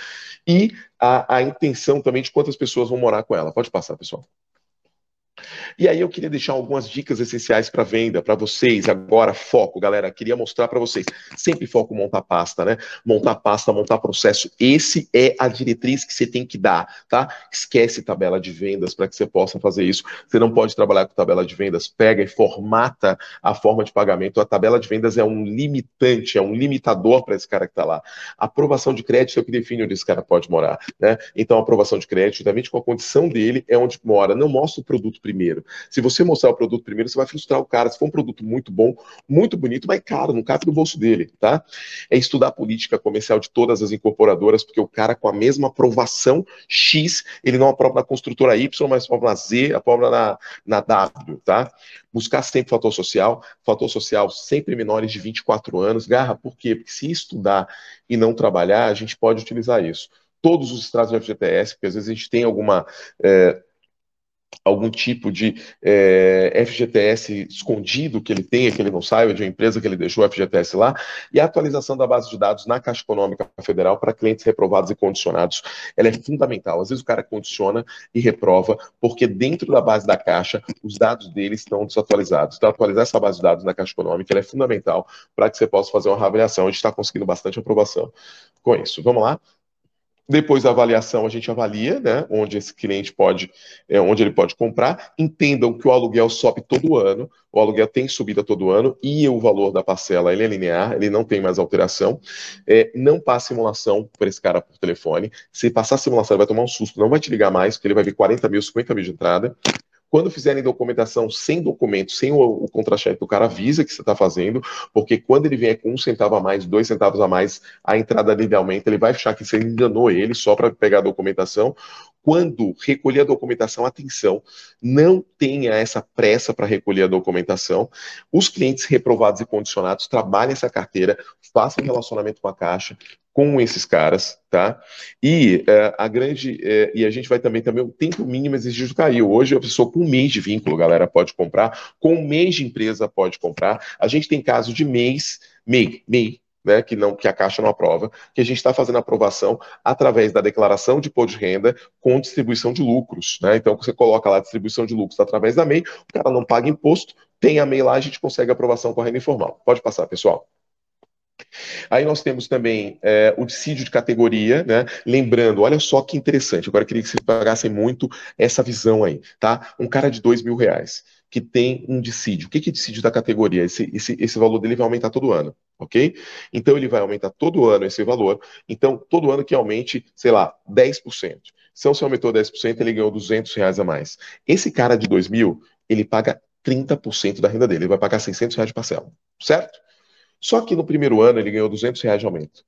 E a, a intenção também de quantas pessoas vão morar com ela. Pode passar, pessoal. E aí eu queria deixar algumas dicas essenciais para venda para vocês. Agora, foco, galera. Queria mostrar para vocês. Sempre foco montar pasta, né? Montar pasta, montar processo. Esse é a diretriz que você tem que dar, tá? Esquece tabela de vendas para que você possa fazer isso. Você não pode trabalhar com tabela de vendas. Pega e formata a forma de pagamento. A tabela de vendas é um limitante, é um limitador para esse cara que está lá. A aprovação de crédito é o que define onde esse cara pode morar, né? Então, a aprovação de crédito, justamente com a condição dele, é onde mora. Não mostra o produto primeiro. Se você mostrar o produto primeiro, você vai frustrar o cara. Se for um produto muito bom, muito bonito, mas caro, não cabe no bolso dele, tá? É estudar a política comercial de todas as incorporadoras, porque o cara com a mesma aprovação X, ele não aprova na construtora Y, mas aprova na Z, aprova na, na W, tá? Buscar sempre fator social, fator social sempre menores de 24 anos. Garra, por quê? Porque se estudar e não trabalhar, a gente pode utilizar isso todos os estratos de FGTS, porque às vezes a gente tem alguma é, algum tipo de é, FGTS escondido que ele tenha, que ele não saiba, de uma empresa que ele deixou FGTS lá, e a atualização da base de dados na Caixa Econômica Federal para clientes reprovados e condicionados, ela é fundamental. Às vezes o cara condiciona e reprova, porque dentro da base da Caixa, os dados dele estão desatualizados. Então, atualizar essa base de dados na Caixa Econômica é fundamental para que você possa fazer uma reavaliação. A gente está conseguindo bastante aprovação com isso. Vamos lá? Depois da avaliação, a gente avalia, né, onde esse cliente pode, é, onde ele pode comprar. Entendam que o aluguel sobe todo ano, o aluguel tem subida todo ano e o valor da parcela ele é linear, ele não tem mais alteração. É, não passe simulação para esse cara por telefone. Se passar simulação, ele vai tomar um susto, não vai te ligar mais, porque ele vai ver 40 mil, 50 mil de entrada. Quando fizerem documentação sem documento, sem o, o contra-cheque, o cara avisa que você está fazendo, porque quando ele vier com um centavo a mais, dois centavos a mais, a entrada dele aumenta, ele vai achar que você enganou ele só para pegar a documentação. Quando recolher a documentação, atenção, não tenha essa pressa para recolher a documentação. Os clientes reprovados e condicionados trabalhem essa carteira, façam relacionamento com a Caixa, com esses caras, tá? E é, a grande é, e a gente vai também também o tempo mínimo exigido caiu. Hoje a pessoa com um mês de vínculo, galera, pode comprar, com um mês de empresa pode comprar. A gente tem caso de mês, MEI, MEI, né, que não que a Caixa não aprova, que a gente está fazendo aprovação através da declaração de imposto de renda com distribuição de lucros, né? Então você coloca lá distribuição de lucros através da MEI, o cara não paga imposto, tem a MEI lá, a gente consegue aprovação com a renda informal. Pode passar, pessoal. Aí nós temos também é, o dissídio de categoria, né? Lembrando, olha só que interessante. Agora queria que vocês pagassem muito essa visão aí, tá? Um cara de dois mil reais que tem um dissídio. O que é dissídio da categoria? Esse, esse, esse valor dele vai aumentar todo ano, ok? Então ele vai aumentar todo ano esse valor. Então, todo ano que aumente, sei lá, 10%. Se você aumentou 10%, ele ganhou 200 reais a mais. Esse cara de 2 mil, ele paga 30% da renda dele. Ele vai pagar 600 reais de parcela, certo? Só que no primeiro ano ele ganhou 200 reais de aumento.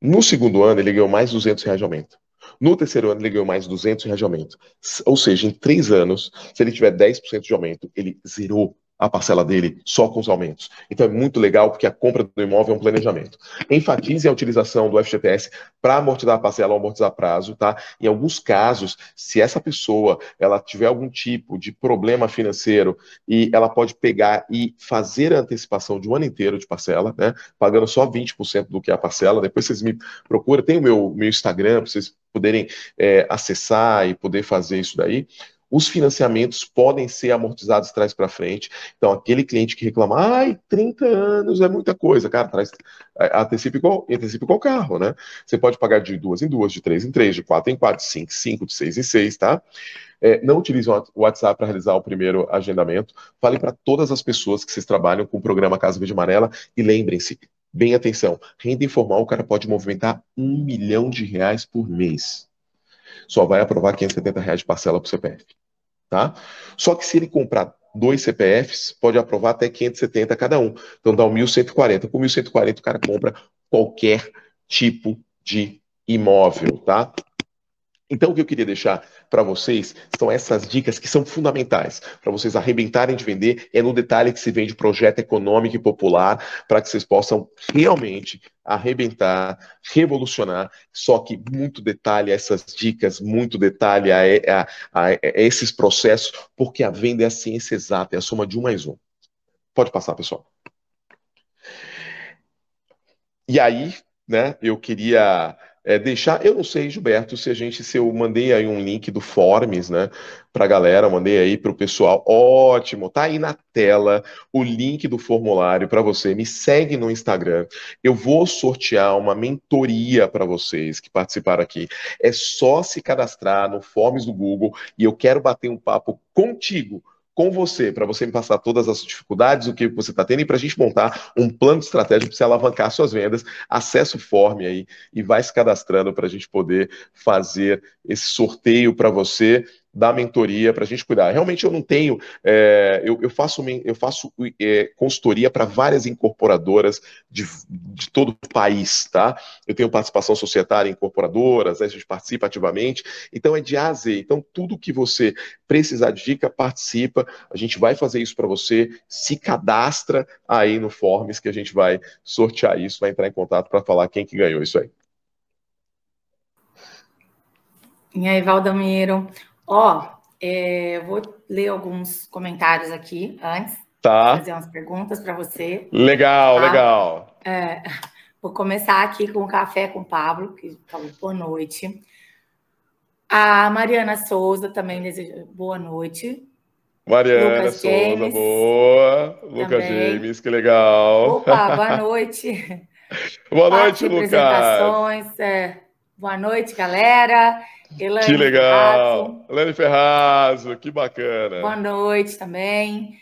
No segundo ano ele ganhou mais 200 reais de aumento. No terceiro ano ele ganhou mais 200 reais de aumento. Ou seja, em três anos, se ele tiver 10% de aumento, ele zerou a parcela dele só com os aumentos. Então é muito legal porque a compra do imóvel é um planejamento. Enfatize a utilização do FGTS para amortizar a parcela ou amortizar prazo, tá? Em alguns casos, se essa pessoa ela tiver algum tipo de problema financeiro e ela pode pegar e fazer a antecipação de um ano inteiro de parcela, né? Pagando só 20% do que é a parcela. Depois vocês me procuram, tem o meu, meu Instagram para vocês poderem é, acessar e poder fazer isso daí os financiamentos podem ser amortizados trás para frente. Então, aquele cliente que reclama, ai, 30 anos é muita coisa, cara, traz, antecipa igual, antecipa igual carro, né? Você pode pagar de duas em duas, de três em três, de quatro em quatro, de cinco em cinco, de seis em seis, tá? É, não utilize o WhatsApp para realizar o primeiro agendamento. Fale para todas as pessoas que vocês trabalham com o programa Casa Verde Amarela e lembrem-se, bem atenção, renda informal o cara pode movimentar um milhão de reais por mês. Só vai aprovar 570 reais de parcela para o CPF tá? Só que se ele comprar dois CPFs, pode aprovar até 570 cada um. Então dá um 1.140. Com 1.140 o cara compra qualquer tipo de imóvel, tá? Então, o que eu queria deixar para vocês são essas dicas que são fundamentais para vocês arrebentarem de vender. É no detalhe que se vende projeto econômico e popular para que vocês possam realmente arrebentar, revolucionar. Só que muito detalhe a essas dicas, muito detalhe a, a, a, a esses processos, porque a venda é a ciência exata, é a soma de um mais um. Pode passar, pessoal. E aí, né, eu queria é, deixar, eu não sei, Gilberto, se a gente, se eu mandei aí um link do Forms, né, para galera, mandei aí para o pessoal, ótimo, tá aí na tela o link do formulário para você, me segue no Instagram, eu vou sortear uma mentoria para vocês que participaram aqui, é só se cadastrar no Forms do Google e eu quero bater um papo contigo, com você, para você me passar todas as dificuldades, o que você está tendo, e para a gente montar um plano de estratégia para você alavancar suas vendas. Acesse o Form aí e vai se cadastrando para a gente poder fazer esse sorteio para você da mentoria para a gente cuidar. Realmente eu não tenho, é, eu, eu, faço, eu faço é, consultoria para várias incorporadoras de, de, todo o país, tá? Eu tenho participação societária em incorporadoras, né, a gente participa ativamente, então é de A a Z. Então tudo que você precisar de dica, participa, a gente vai fazer isso para você, se cadastra aí no Forms que a gente vai sortear isso, vai entrar em contato para falar quem que ganhou isso aí. E aí, Valdamiro, Ó, É, vou ler alguns comentários aqui antes. Tá. Fazer umas perguntas para você. Legal, tá? legal. É, vou começar aqui com o Café com o Pablo, que falou boa noite. A Mariana Souza também deseja boa noite. Mariana Lucas Souza, James, boa. Lucas James, que legal. Opa, boa noite. boa noite, Lucas. É. Boa noite, galera. Elaine que legal. Elaine Ferrazo, que bacana. Boa noite também.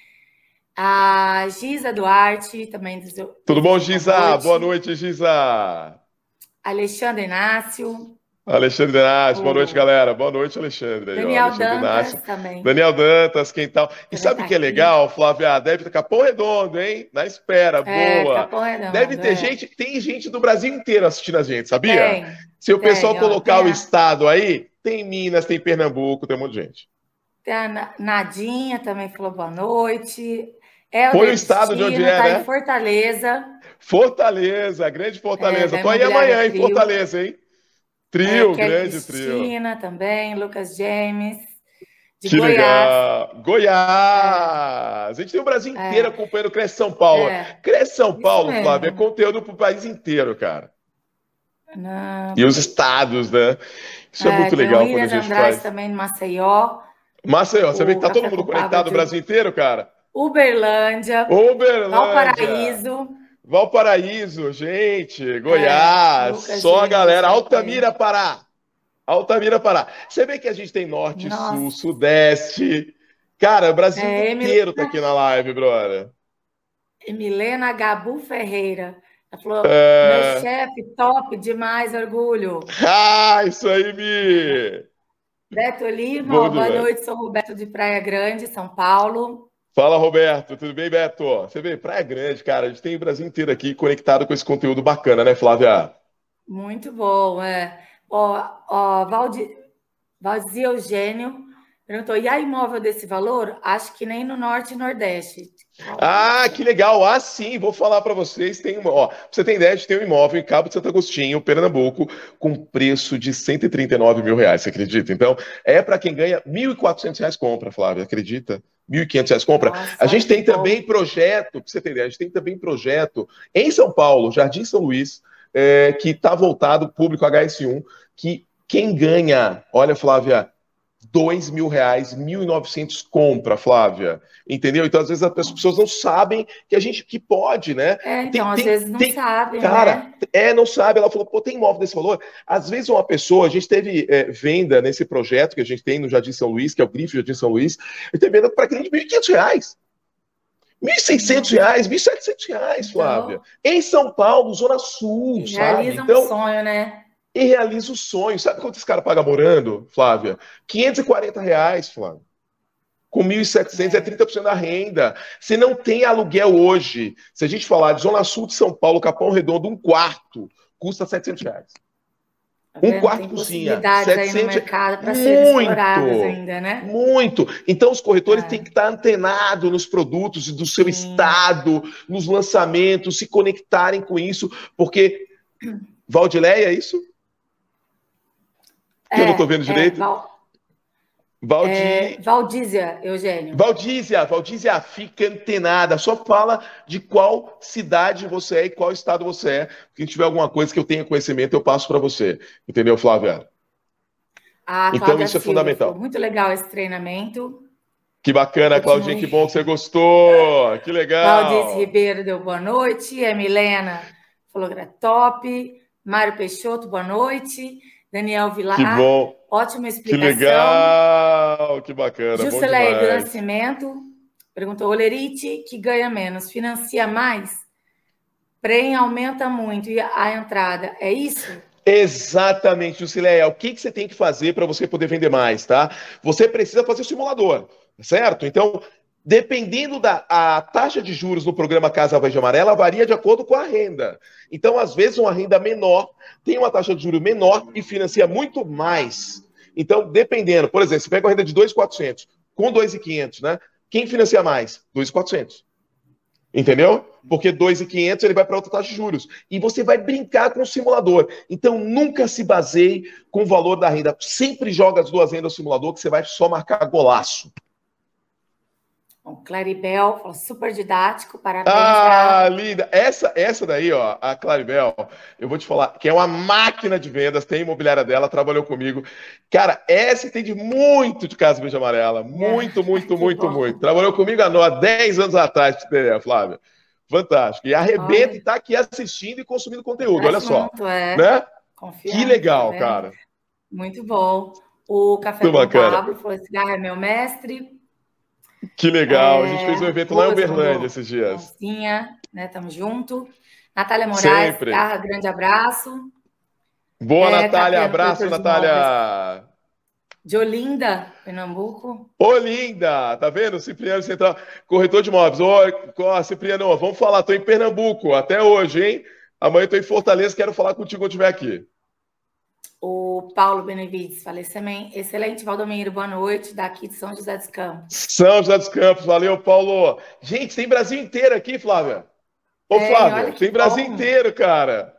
A Giza Duarte também. Tudo bom, Giza? Boa noite, boa noite Giza. Alexandre Inácio. Alexandre Inácio, boa noite, galera. Boa noite, Alexandre. Daniel Alexandre Dantas também. Daniel Dantas, quem tal? E é sabe o que é legal, Flávia? Deve ter Capão Redondo, hein? Na espera, é, boa. Capão Redondo, Deve ter é. gente, tem gente do Brasil inteiro assistindo a gente, sabia? Tem, Se o tem, pessoal ó, colocar o estado aí, tem Minas, tem Pernambuco, tem um monte de gente. Tem a Nadinha também falou boa noite. Foi o estado de onde é, tá né? em Fortaleza. Fortaleza, grande Fortaleza. É, Tô aí amanhã em Fortaleza, hein? Trio, é, grande trio. Cristina também, Lucas James. De que Goiás. legal! Goiás! A gente tem o Brasil é. inteiro é. acompanhando o Cresce São Paulo. É. Cresce São Paulo, Flávio, é conteúdo para o país inteiro, cara. Não. E os estados, né? Isso é, é muito legal quando a gente Andrade faz. também no Maceió. Maceió, você vê que tá todo mundo conectado no Brasil inteiro, cara? Uberlândia. Uberlândia. Valparaíso. Valparaíso, gente, Goiás, é, só a galera, Altamira, Pará. Altamira, Pará. Você vê que a gente tem norte, Nossa. sul, sudeste. Cara, o Brasil é, inteiro tá aqui na live, brother. Milena Gabu Ferreira. Ela falou: é... meu chefe, top demais, orgulho. Ah, isso aí, Mi! Beto Lima, boa noite, sou Roberto de Praia Grande, São Paulo. Fala, Roberto. Tudo bem, Beto? Você vê, Praia Grande, cara. A gente tem o Brasil inteiro aqui conectado com esse conteúdo bacana, né, Flávia? Muito bom, é. Ó, ó Valdi, Valdir Eugênio perguntou, e a imóvel desse valor? Acho que nem no Norte e Nordeste. Ah, que legal. Ah, sim, vou falar para vocês. Tem uma, ó, pra você ter ideia, tem um imóvel em Cabo de Santo Agostinho, Pernambuco, com preço de 139 mil reais, você acredita? Então, é para quem ganha 1.400 reais compra, Flávia, acredita? R$ 1.500 compra. Nossa, a gente tem também projeto, para você ter ideia, a gente tem também projeto em São Paulo, Jardim São Luís, é, que está voltado público HS1, que quem ganha, olha, Flávia, dois mil reais, mil e novecentos compra, Flávia. Entendeu? Então, às vezes, as pessoas não sabem que a gente que pode, né? É, então, tem, às tem, vezes não tem, sabem. Cara, né? é, não sabe. Ela falou, pô, tem imóvel desse valor. Às vezes, uma pessoa, a gente teve é, venda nesse projeto que a gente tem no Jardim São Luís, que é o Grife Jardim São Luís, e tem venda para cliente de 1.500 reais. R$ 1.600, R$ 1.700, Flávia. Então, em São Paulo, Zona Sul, sabe? Realiza então, um sonho, né? E realiza o sonho. Sabe quanto esse cara paga morando, Flávia? 540 reais, Flávia. Com 1.700 é 30% da renda. Você não tem aluguel hoje. Se a gente falar de Zona Sul de São Paulo, Capão Redondo, um quarto custa 700 reais. Tá um quarto tem cozinha. 700 aí no mercado para ser exploradas ainda, né? Muito. Então os corretores é. têm que estar antenados nos produtos do seu Sim. estado, nos lançamentos, se conectarem com isso, porque Valdileia, é isso? Que é, eu não estou vendo é, direito. É, Val... Valdi... É, Valdízia, Eugênio. Valdízia, Valdízia, fica antenada. Só fala de qual cidade você é e qual estado você é. Se tiver alguma coisa que eu tenha conhecimento, eu passo para você. Entendeu, Flávia? Ah, então Cláudia isso é fundamental. Muito legal esse treinamento. Que bacana, Claudinha, que bom que você gostou. Que legal. Claudice Ribeiro deu boa noite. A Milena falou que era top. Mário Peixoto, boa noite. Daniel Vilar. Que bom. Ótima explicação. Que legal, que bacana. Juscelei do Nascimento perguntou: Olerite, que ganha menos, financia mais? Prem aumenta muito e a entrada, é isso? Exatamente, Jusileia. O que, que você tem que fazer para você poder vender mais, tá? Você precisa fazer o simulador, certo? Então, dependendo da a taxa de juros no programa Casa Verde Amarela, varia de acordo com a renda. Então, às vezes, uma renda menor tem uma taxa de juros menor e financia muito mais. Então, dependendo, por exemplo, você pega uma renda de 2.400 com 2.500, né? Quem financia mais? 2.400. Entendeu? Porque 2,500 ele vai para outra taxa de juros. E você vai brincar com o simulador. Então nunca se baseie com o valor da renda. Sempre joga as duas rendas no simulador que você vai só marcar golaço. O Claribel, super didático, parabéns. Ah, linda. Essa, essa daí, ó, a Claribel, eu vou te falar, que é uma máquina de vendas, tem imobiliária dela, trabalhou comigo. Cara, essa entende muito de Casa Verde Amarela. Muito, muito, é, muito, bom. muito. Trabalhou comigo há 10 anos atrás, Flávia. Fantástico. E arrebenta Olha. e tá aqui assistindo e consumindo conteúdo, olha só. Muito, é. Né? que legal, né? cara. Muito bom. O Café com o Pablo falou: esse cara é meu mestre. Que legal. É, a gente fez um é, evento lá em Uberlândia esses dias. Mocinha, né? Tamo junto. Natália Moraes, Sempre. Garra, grande abraço. Boa, é, Natália. Abraço, Natália. De Olinda, Pernambuco. Olinda, tá vendo? Cipriano Central, corretor de imóveis. Ô, Cipriano, vamos falar, tô em Pernambuco até hoje, hein? Amanhã tô em Fortaleza, quero falar contigo quando estiver aqui. O Paulo Benevides, falecimento. Excelente, Valdomiro, boa noite, daqui de São José dos Campos. São José dos Campos, valeu, Paulo. Gente, tem Brasil inteiro aqui, Flávia. Ô, é, Flávia, tem Brasil inteiro, cara.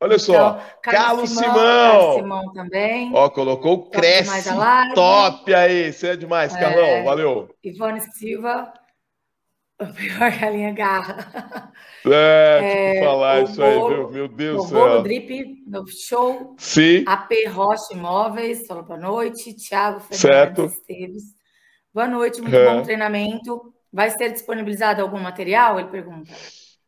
Olha então, só, Carlos, Simão. Carlos Simão também. Ó, colocou o Cresce. Top aí, você é demais, é, Carlão, valeu. Ivone Silva, o pior galinha garra. É, é falar isso aí, viu? Meu Deus do céu. Drip, no show. Sim. AP Rocha Imóveis, falou boa noite. Tiago Fernandes Esteves. Boa noite, muito é. bom treinamento. Vai ser disponibilizado algum material? Ele pergunta.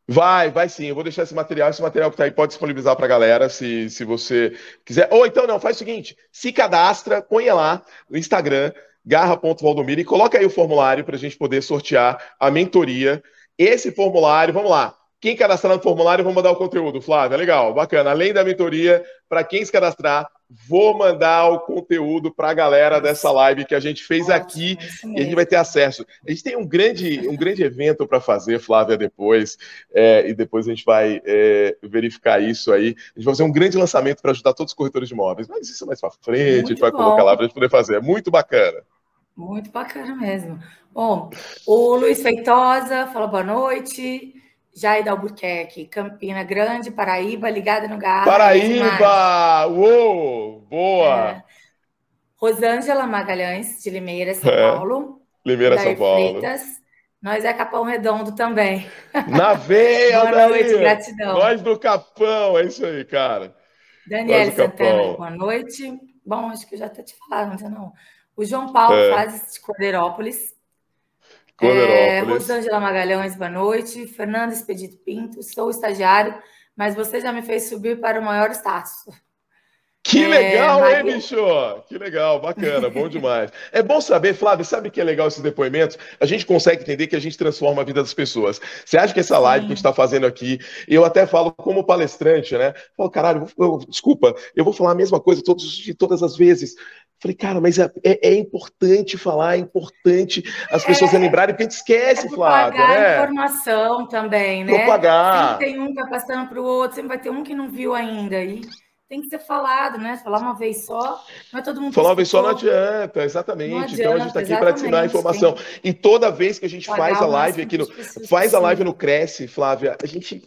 Vai, vai sim. Eu vou deixar esse material. Esse material que tá aí pode disponibilizar para a galera, se, se você quiser. Ou então, não, faz o seguinte: se cadastra, ponha lá no Instagram, garra.valdomiro, e coloca aí o formulário para a gente poder sortear a mentoria. Esse formulário, vamos lá. Quem cadastrar no formulário, vou mandar o conteúdo. Flávia, legal, bacana. Além da mentoria, para quem se cadastrar, vou mandar o conteúdo para a galera dessa live que a gente fez aqui e a gente vai ter acesso. A gente tem um grande, um grande evento para fazer, Flávia, depois, é, e depois a gente vai é, verificar isso aí. A gente vai fazer um grande lançamento para ajudar todos os corretores de imóveis, mas isso é mais para frente, Muito a gente vai bom. colocar lá para a gente poder fazer. É muito bacana. Muito bacana mesmo. Bom, o Luiz Feitosa falou boa noite. Jair Albuquerque, Campina Grande, Paraíba, ligada no Garra. Paraíba! Uou! Boa! É. Rosângela Magalhães, de Limeira, São é. Paulo. Limeira, São Paulo. Freitas. Nós é Capão Redondo também. Na veia, Boa daí. noite, gratidão. Nós do Capão, é isso aí, cara. Daniela Santana, boa noite. Bom, acho que eu já até te falaram, não não. O João Paulo é. faz de Cordeirópolis. É, Rosângela Magalhães, boa noite. Fernando Expedito Pinto, sou estagiário, mas você já me fez subir para o maior status. Que é, legal, hein, bicho? Que legal, bacana, bom demais. É bom saber, Flávio, sabe que é legal esses depoimentos? A gente consegue entender que a gente transforma a vida das pessoas. Você acha que essa live Sim. que a gente está fazendo aqui, eu até falo como palestrante, né? Falo, caralho, eu, desculpa, eu vou falar a mesma coisa todos, de todas as vezes. Falei, cara, mas é, é, é, importante falar, é importante as pessoas é, lembrarem, porque a gente esquece, é Flávia. Propagar né? informação também, né? Propagar. Sempre tem um que tá passando para o outro, sempre vai ter um que não viu ainda. E tem que ser falado, né? Falar uma vez só, não é todo mundo. Falar uma vez só não adianta, exatamente. Não adianta, então a gente está aqui para ensinar a informação. Tem... E toda vez que a gente faz a live aqui no. Faz a live no Cresce, Flávia, a gente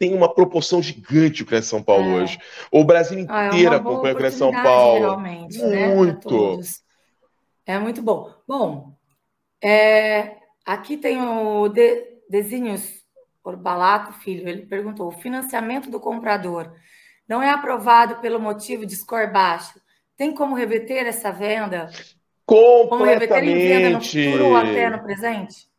tem uma proporção gigante o Cresce São Paulo é. hoje. O Brasil ah, é inteiro ah, acompanha o Cresce São Paulo. Realmente, né, muito. Né? É muito bom. Bom, é, aqui tem o de, Desenhos Orbalato Filho. Ele perguntou: o financiamento do comprador não é aprovado pelo motivo de score baixo. Tem como reverter essa venda? Completamente. Como reverter em venda no futuro ou até no presente?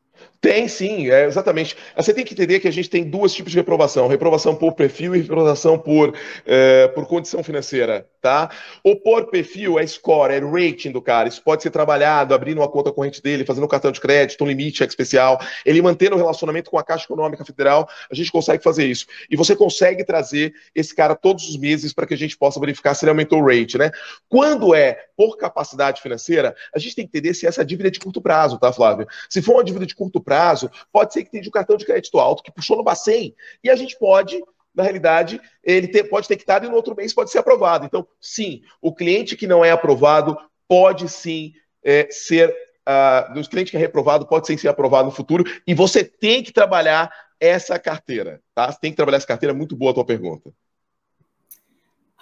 Tem sim, é, exatamente. Você tem que entender que a gente tem dois tipos de reprovação: reprovação por perfil e reprovação por, é, por condição financeira, tá? O por perfil é score, é rating do cara. Isso pode ser trabalhado abrindo uma conta corrente dele, fazendo um cartão de crédito, um limite especial, ele mantendo o relacionamento com a Caixa Econômica Federal, a gente consegue fazer isso. E você consegue trazer esse cara todos os meses para que a gente possa verificar se ele aumentou o rate, né? Quando é por capacidade financeira, a gente tem que entender se essa dívida é de curto prazo, tá, Flávio? Se for uma dívida de curto prazo, pode ser que tenha um cartão de crédito alto que puxou no Bacen e a gente pode na realidade, ele pode ter quitado e no outro mês pode ser aprovado. Então, sim, o cliente que não é aprovado pode sim é, ser uh, dos clientes que é reprovado pode ser aprovado no futuro e você tem que trabalhar essa carteira, tá? Você tem que trabalhar essa carteira, muito boa a tua pergunta.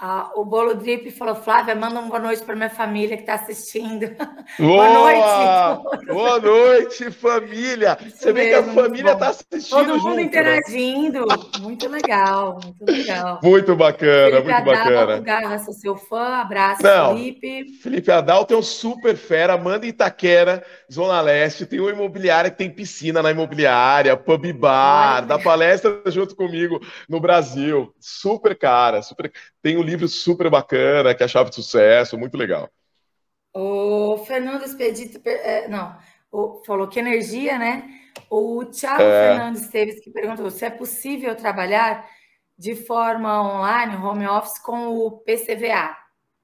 Ah, o Bolo Drip falou, Flávia, manda uma boa noite para minha família que está assistindo. Boa, boa, noite! Boa noite, família! Isso Você vê que a família está assistindo. Todo mundo junto, né? interagindo. Né? Muito legal, muito legal. Muito bacana, Felipe muito bacana. Garra, sou seu fã, abraço, Não, Felipe. Felipe Adalto é um super fera, manda Itaquera, Zona Leste, tem uma imobiliária que tem piscina na imobiliária, pub bar, dá palestra junto comigo no Brasil. Super cara, super. Tem um livro super bacana, que é a chave de sucesso, muito legal. O Fernando Expedito, é, não, falou que energia, né? O Thiago é... Fernandes Esteves que perguntou se é possível trabalhar de forma online, home office, com o PCVA.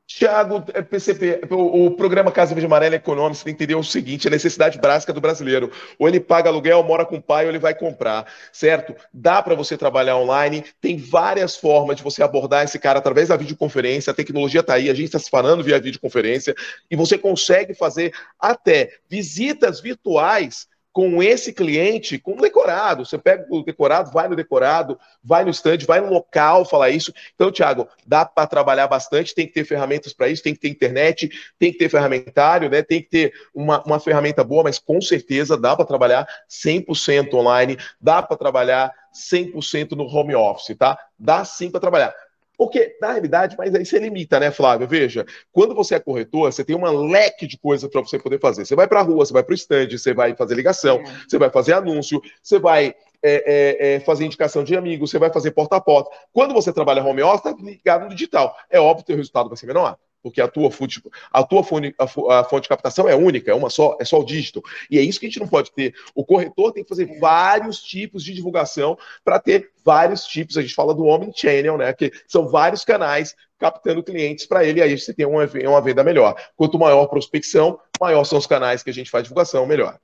Tiago, é, PCP, o, o, programa Casa Verde Amarela Econômico, você tem que entender o seguinte: a necessidade básica do brasileiro. Ou ele paga aluguel, mora com o pai, ou ele vai comprar, certo? Dá para você trabalhar online, tem várias formas de você abordar esse cara através da videoconferência, a tecnologia está aí, a gente está se falando via videoconferência, e você consegue fazer até visitas virtuais com esse cliente, com o decorado. Você pega o decorado, vai no decorado, vai no stand, vai no local falar isso. Então, Thiago, dá para trabalhar bastante, tem que ter ferramentas para isso, tem que ter internet, tem que ter ferramentário, né? tem que ter uma, uma ferramenta boa, mas com certeza dá para trabalhar 100% online, dá para trabalhar 100% no home office, tá? Dá sim para trabalhar. Porque, na realidade, mas aí você limita, né, Flávio? Veja, quando você é corretor, você tem uma leque de coisas para você poder fazer. Você vai para a rua, você vai para o stand, você vai fazer ligação, é. você vai fazer anúncio, você vai é, é, é, fazer indicação de amigos, você vai fazer porta a porta. Quando você trabalha home office, está ligado no digital. É óbvio que o resultado vai ser menor porque a tua, fonte, a tua fonte, a fonte de captação é única, é uma só, é só o dígito. E é isso que a gente não pode ter. O corretor tem que fazer é. vários tipos de divulgação para ter vários tipos. A gente fala do omnichannel, né? Que são vários canais captando clientes para ele, e aí você tem uma, uma venda melhor. Quanto maior a prospecção, maior são os canais que a gente faz divulgação, melhor.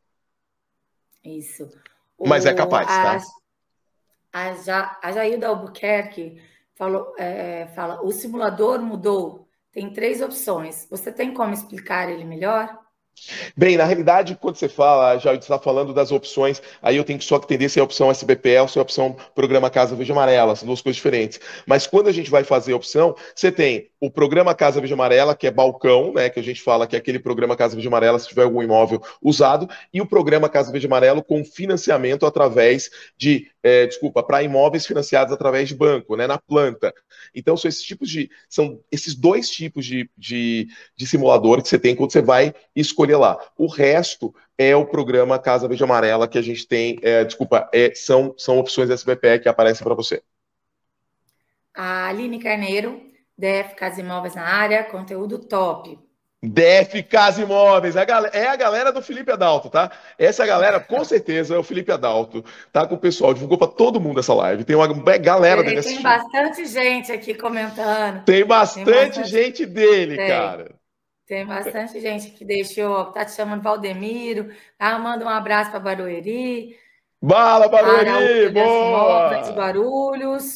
Isso. O, Mas é capaz, a, tá? A, ja, a Jailda Albuquerque falou, é, fala: o simulador mudou tem três opções. Você tem como explicar ele melhor? Bem, na realidade, quando você fala, já está falando das opções, aí eu tenho que só entender se é a opção SBPE ou se é a opção Programa Casa Verde Amarela, são duas coisas diferentes. Mas quando a gente vai fazer a opção, você tem o Programa Casa Verde Amarela, que é balcão, né, que a gente fala que é aquele Programa Casa Verde Amarela se tiver algum imóvel usado, e o Programa Casa Verde Amarelo com financiamento através de, é, desculpa, para imóveis financiados através de banco, né, na planta. Então, são esses tipos de, são esses dois tipos de, de, de simulador que você tem quando você vai escolher lá. O resto é o programa Casa Verde Amarela que a gente tem, é, desculpa, é, são, são opções SBPE que aparecem para você. A Aline Carneiro, DF Casa Imóveis na área, conteúdo top. DF Casa Imóveis, é a, galera, é a galera do Felipe Adalto, tá? Essa galera, com certeza, é o Felipe Adalto, tá com o pessoal, divulgou para todo mundo essa live. Tem uma galera dele Tem bastante gente aqui comentando. Tem bastante, Tem bastante... gente dele, Tem. cara. Tem bastante gente que deixou, tá te chamando Valdemiro, tá? Manda um abraço para Barueri. Bala, Barueri! Boa! De Barulhos.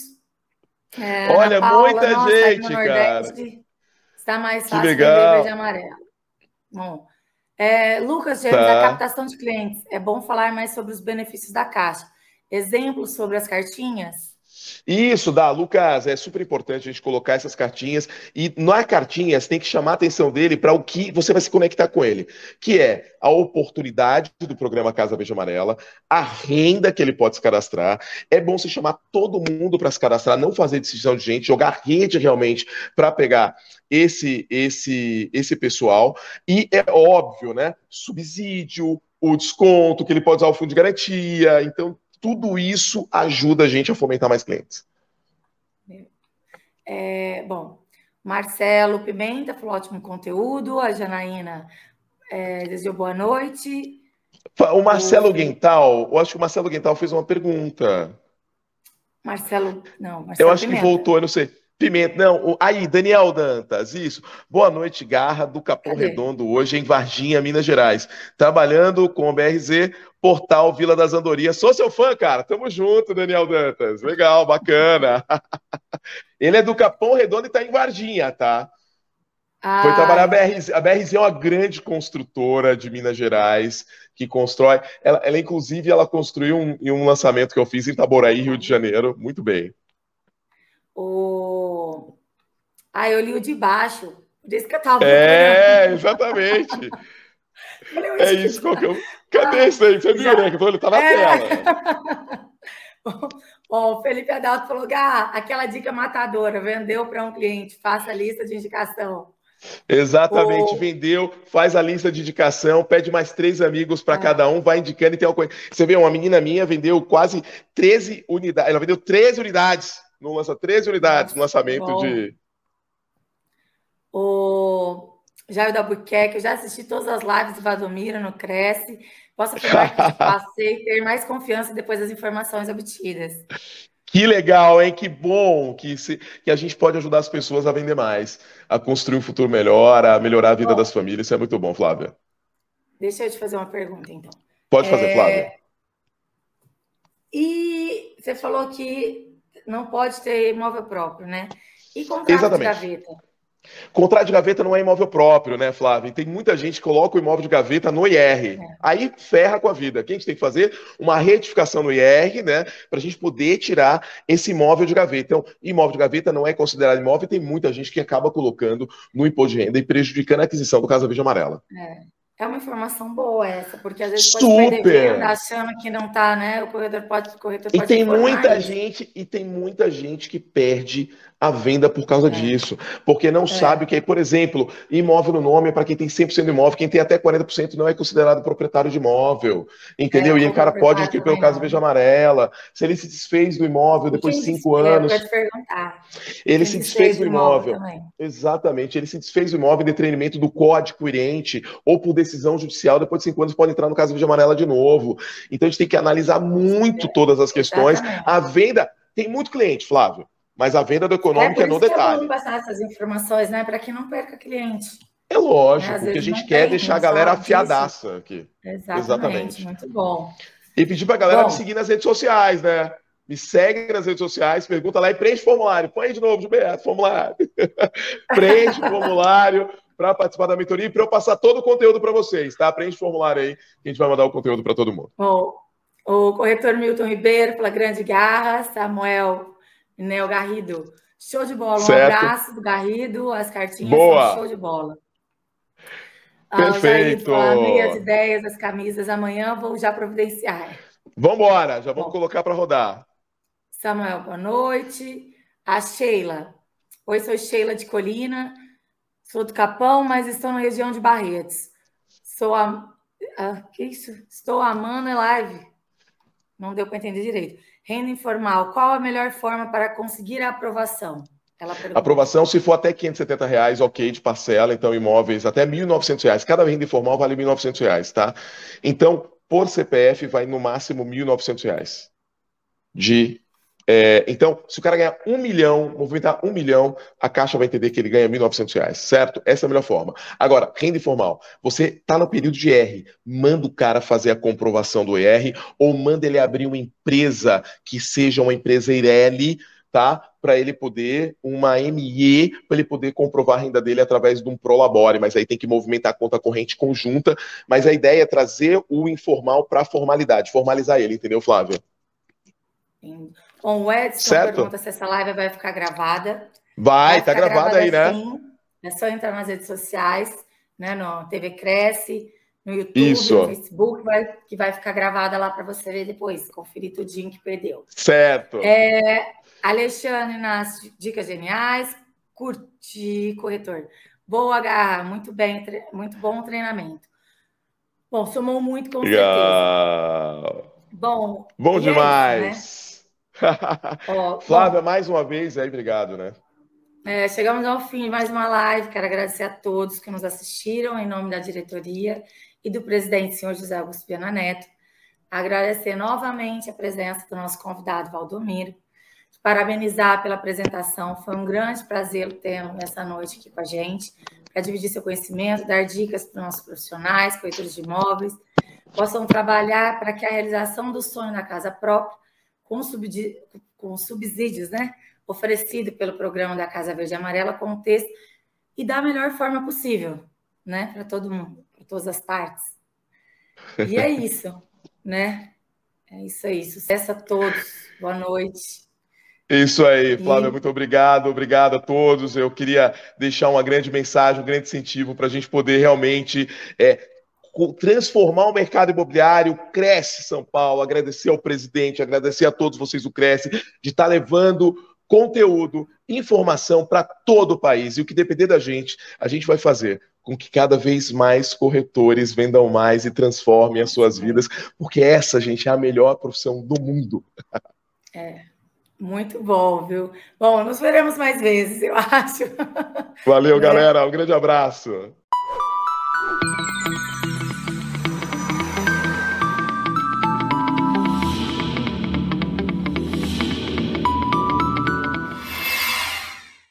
É, Olha, Paula, muita nossa, gente, cara. Está mais fácil que verde e amarelo. Bom, é, Lucas James, tá. a captação de clientes. É bom falar mais sobre os benefícios da Caixa. Exemplos sobre as cartinhas? Isso, dá, Lucas, é super importante a gente colocar essas cartinhas e na cartinha você tem que chamar a atenção dele para o que você vai se conectar com ele, que é a oportunidade do programa Casa Verde Amarela, a renda que ele pode se cadastrar. É bom você chamar todo mundo para se cadastrar, não fazer decisão de gente, jogar rede realmente para pegar esse esse esse pessoal e é óbvio, né? Subsídio, o desconto que ele pode usar o fundo de garantia, então tudo isso ajuda a gente a fomentar mais clientes. É, bom, Marcelo Pimenta falou ótimo conteúdo, a Janaína é, desejou boa noite. O Marcelo o... Guental, eu acho que o Marcelo Guental fez uma pergunta. Marcelo, não, Marcelo Eu acho Pimenta. que voltou, eu não sei. Pimenta, não, aí, Daniel Dantas, isso. Boa noite, Garra do Capão Cadê? Redondo, hoje em Varginha, Minas Gerais. Trabalhando com o BRZ, portal Vila das Andorias. Sou seu fã, cara. Tamo junto, Daniel Dantas. Legal, bacana. Ele é do Capão Redondo e tá em Varginha, tá? Ah. Foi trabalhar a BRZ. A BRZ é uma grande construtora de Minas Gerais que constrói. Ela, ela inclusive, ela construiu um, um lançamento que eu fiz em Itaboraí, Rio de Janeiro. Muito bem. O... Ah, eu li o de baixo. Por isso que eu tava. É, exatamente. é isso. Qual que eu... Cadê ah, isso aí? Você viu, né? Ele tá na é. tela. o Felipe Adalto falou: Gá, aquela dica matadora, vendeu para um cliente, faça a lista de indicação. Exatamente, vendeu, faz a lista de indicação, pede mais três amigos para é. cada um, vai indicando e tem uma coisa. Você vê, uma menina minha vendeu quase 13 unidades, ela vendeu 13 unidades, no lança 13 unidades no lançamento bom. de. O Jair da Buquerque, eu já assisti todas as lives do Valdomiro no Cresce. Posso afirmar que passei a ter mais confiança depois das informações obtidas. Que legal, hein? Que bom que, se, que a gente pode ajudar as pessoas a vender mais, a construir um futuro melhor, a melhorar a vida bom, das famílias. Isso é muito bom, Flávia. Deixa eu te fazer uma pergunta, então. Pode fazer, é... Flávia. E você falou que não pode ter imóvel próprio, né? E contrato Exatamente. de gaveta? Contrato de gaveta não é imóvel próprio, né, Flávio? Tem muita gente que coloca o imóvel de gaveta no IR. É. Aí ferra com a vida. O que a gente tem que fazer? Uma retificação no IR, né? Para a gente poder tirar esse imóvel de gaveta. Então, imóvel de gaveta não é considerado imóvel e tem muita gente que acaba colocando no imposto de renda e prejudicando a aquisição do Casa Verde Amarela. É. É uma informação boa essa, porque às vezes pode Super. perder venda achando que não está, né? O corretor pode, o corretor pode E tem muita gente, e tem muita gente que perde a venda por causa é. disso, porque não é. sabe que, por exemplo, imóvel no nome é para quem tem 100% do imóvel, quem tem até 40% não é considerado proprietário de imóvel, entendeu? É, e o cara pode adquirir pelo caso Veja Amarela, se ele se desfez do imóvel depois de cinco anos. Ele se desfez do imóvel. imóvel Exatamente, ele se desfez do imóvel em detrimento do código adquirente ou por decisão judicial, depois de cinco anos pode entrar no caso Veja Amarela de novo. Então a gente tem que analisar muito todas as questões. A venda. Tem muito cliente, Flávio mas a venda do econômico é, é no detalhe. Passar essas informações, né? Para que não perca cliente. É lógico, né? porque a gente quer deixar a galera afiadaça disso. aqui. Exatamente, Exatamente, muito bom. E pedir para a galera bom. me seguir nas redes sociais, né? Me segue nas redes sociais, pergunta lá e preenche formulário. Põe de novo, Gilberto, formulário. preenche o formulário para participar da mentoria e para eu passar todo o conteúdo para vocês, tá? Preenche o formulário aí, que a gente vai mandar o conteúdo para todo mundo. Bom, o corretor Milton Ribeiro, pela Grande Garra, Samuel o Garrido. Show de bola. Um abraço do Garrido, as cartinhas Boa. são show de bola. Perfeito. Ah, as ideias, as camisas, amanhã vou já providenciar. Vamos embora, já vamos Bom. colocar para rodar. Samuel, boa noite. A Sheila. Oi, sou Sheila de Colina, sou do Capão, mas estou na região de Barretos. Sou a. a que isso? Estou amando a live. Não deu para entender direito. Renda informal, qual a melhor forma para conseguir a aprovação? Aprovação, se for até 570 reais, ok, de parcela, então imóveis até 1.900 reais. Cada renda informal vale 1.900 reais, tá? Então, por CPF, vai no máximo 1.900 reais de é, então, se o cara ganhar um milhão, movimentar um milhão, a Caixa vai entender que ele ganha R$ 1.900, certo? Essa é a melhor forma. Agora, renda informal. Você está no período de R, manda o cara fazer a comprovação do ER ou manda ele abrir uma empresa que seja uma empresa IRELI, tá? Para ele poder, uma ME, para ele poder comprovar a renda dele através de um Prolabore, mas aí tem que movimentar a conta corrente conjunta. Mas a ideia é trazer o informal para a formalidade, formalizar ele, entendeu, Flávia? Bom, o Edson certo. pergunta se essa live vai ficar gravada. Vai, vai tá gravada aí, né? É só entrar nas redes sociais, né? No TV Cresce, no YouTube, Isso. no Facebook, vai, que vai ficar gravada lá para você ver depois, conferir tudinho que perdeu. Certo. É, Alexandre nas dicas geniais, curti, corretor. Boa, Garra, muito bem, muito bom treinamento. Bom, somou muito com Legal. certeza. Bom, bom demais. É isso, né? Flávia, bom, mais uma vez, aí, obrigado, né? É, chegamos ao fim de mais uma live. Quero agradecer a todos que nos assistiram, em nome da diretoria e do presidente, senhor José Augusto Piana Neto. Agradecer novamente a presença do nosso convidado, Valdomiro. Parabenizar pela apresentação. Foi um grande prazer tê-lo nessa noite aqui com a gente, para dividir seu conhecimento, dar dicas para os nossos profissionais, corretores de imóveis, possam trabalhar para que a realização do sonho na casa própria com, com subsídios, né? Oferecido pelo programa da Casa Verde e Amarela, aconteça e da melhor forma possível, né? Para todo mundo, para todas as partes. E é isso, né? É isso aí. Sucesso a todos. Boa noite. Isso aí, Flávia, muito obrigado, obrigado a todos. Eu queria deixar uma grande mensagem, um grande incentivo para a gente poder realmente é, transformar o mercado imobiliário. Cresce São Paulo, agradecer ao presidente, agradecer a todos vocês do Cresce, de estar tá levando conteúdo, informação para todo o país. E o que depender da gente, a gente vai fazer com que cada vez mais corretores vendam mais e transformem as suas vidas, porque essa, gente, é a melhor profissão do mundo. É. Muito bom, viu? Bom, nos veremos mais vezes, eu acho. Valeu, é. galera. Um grande abraço.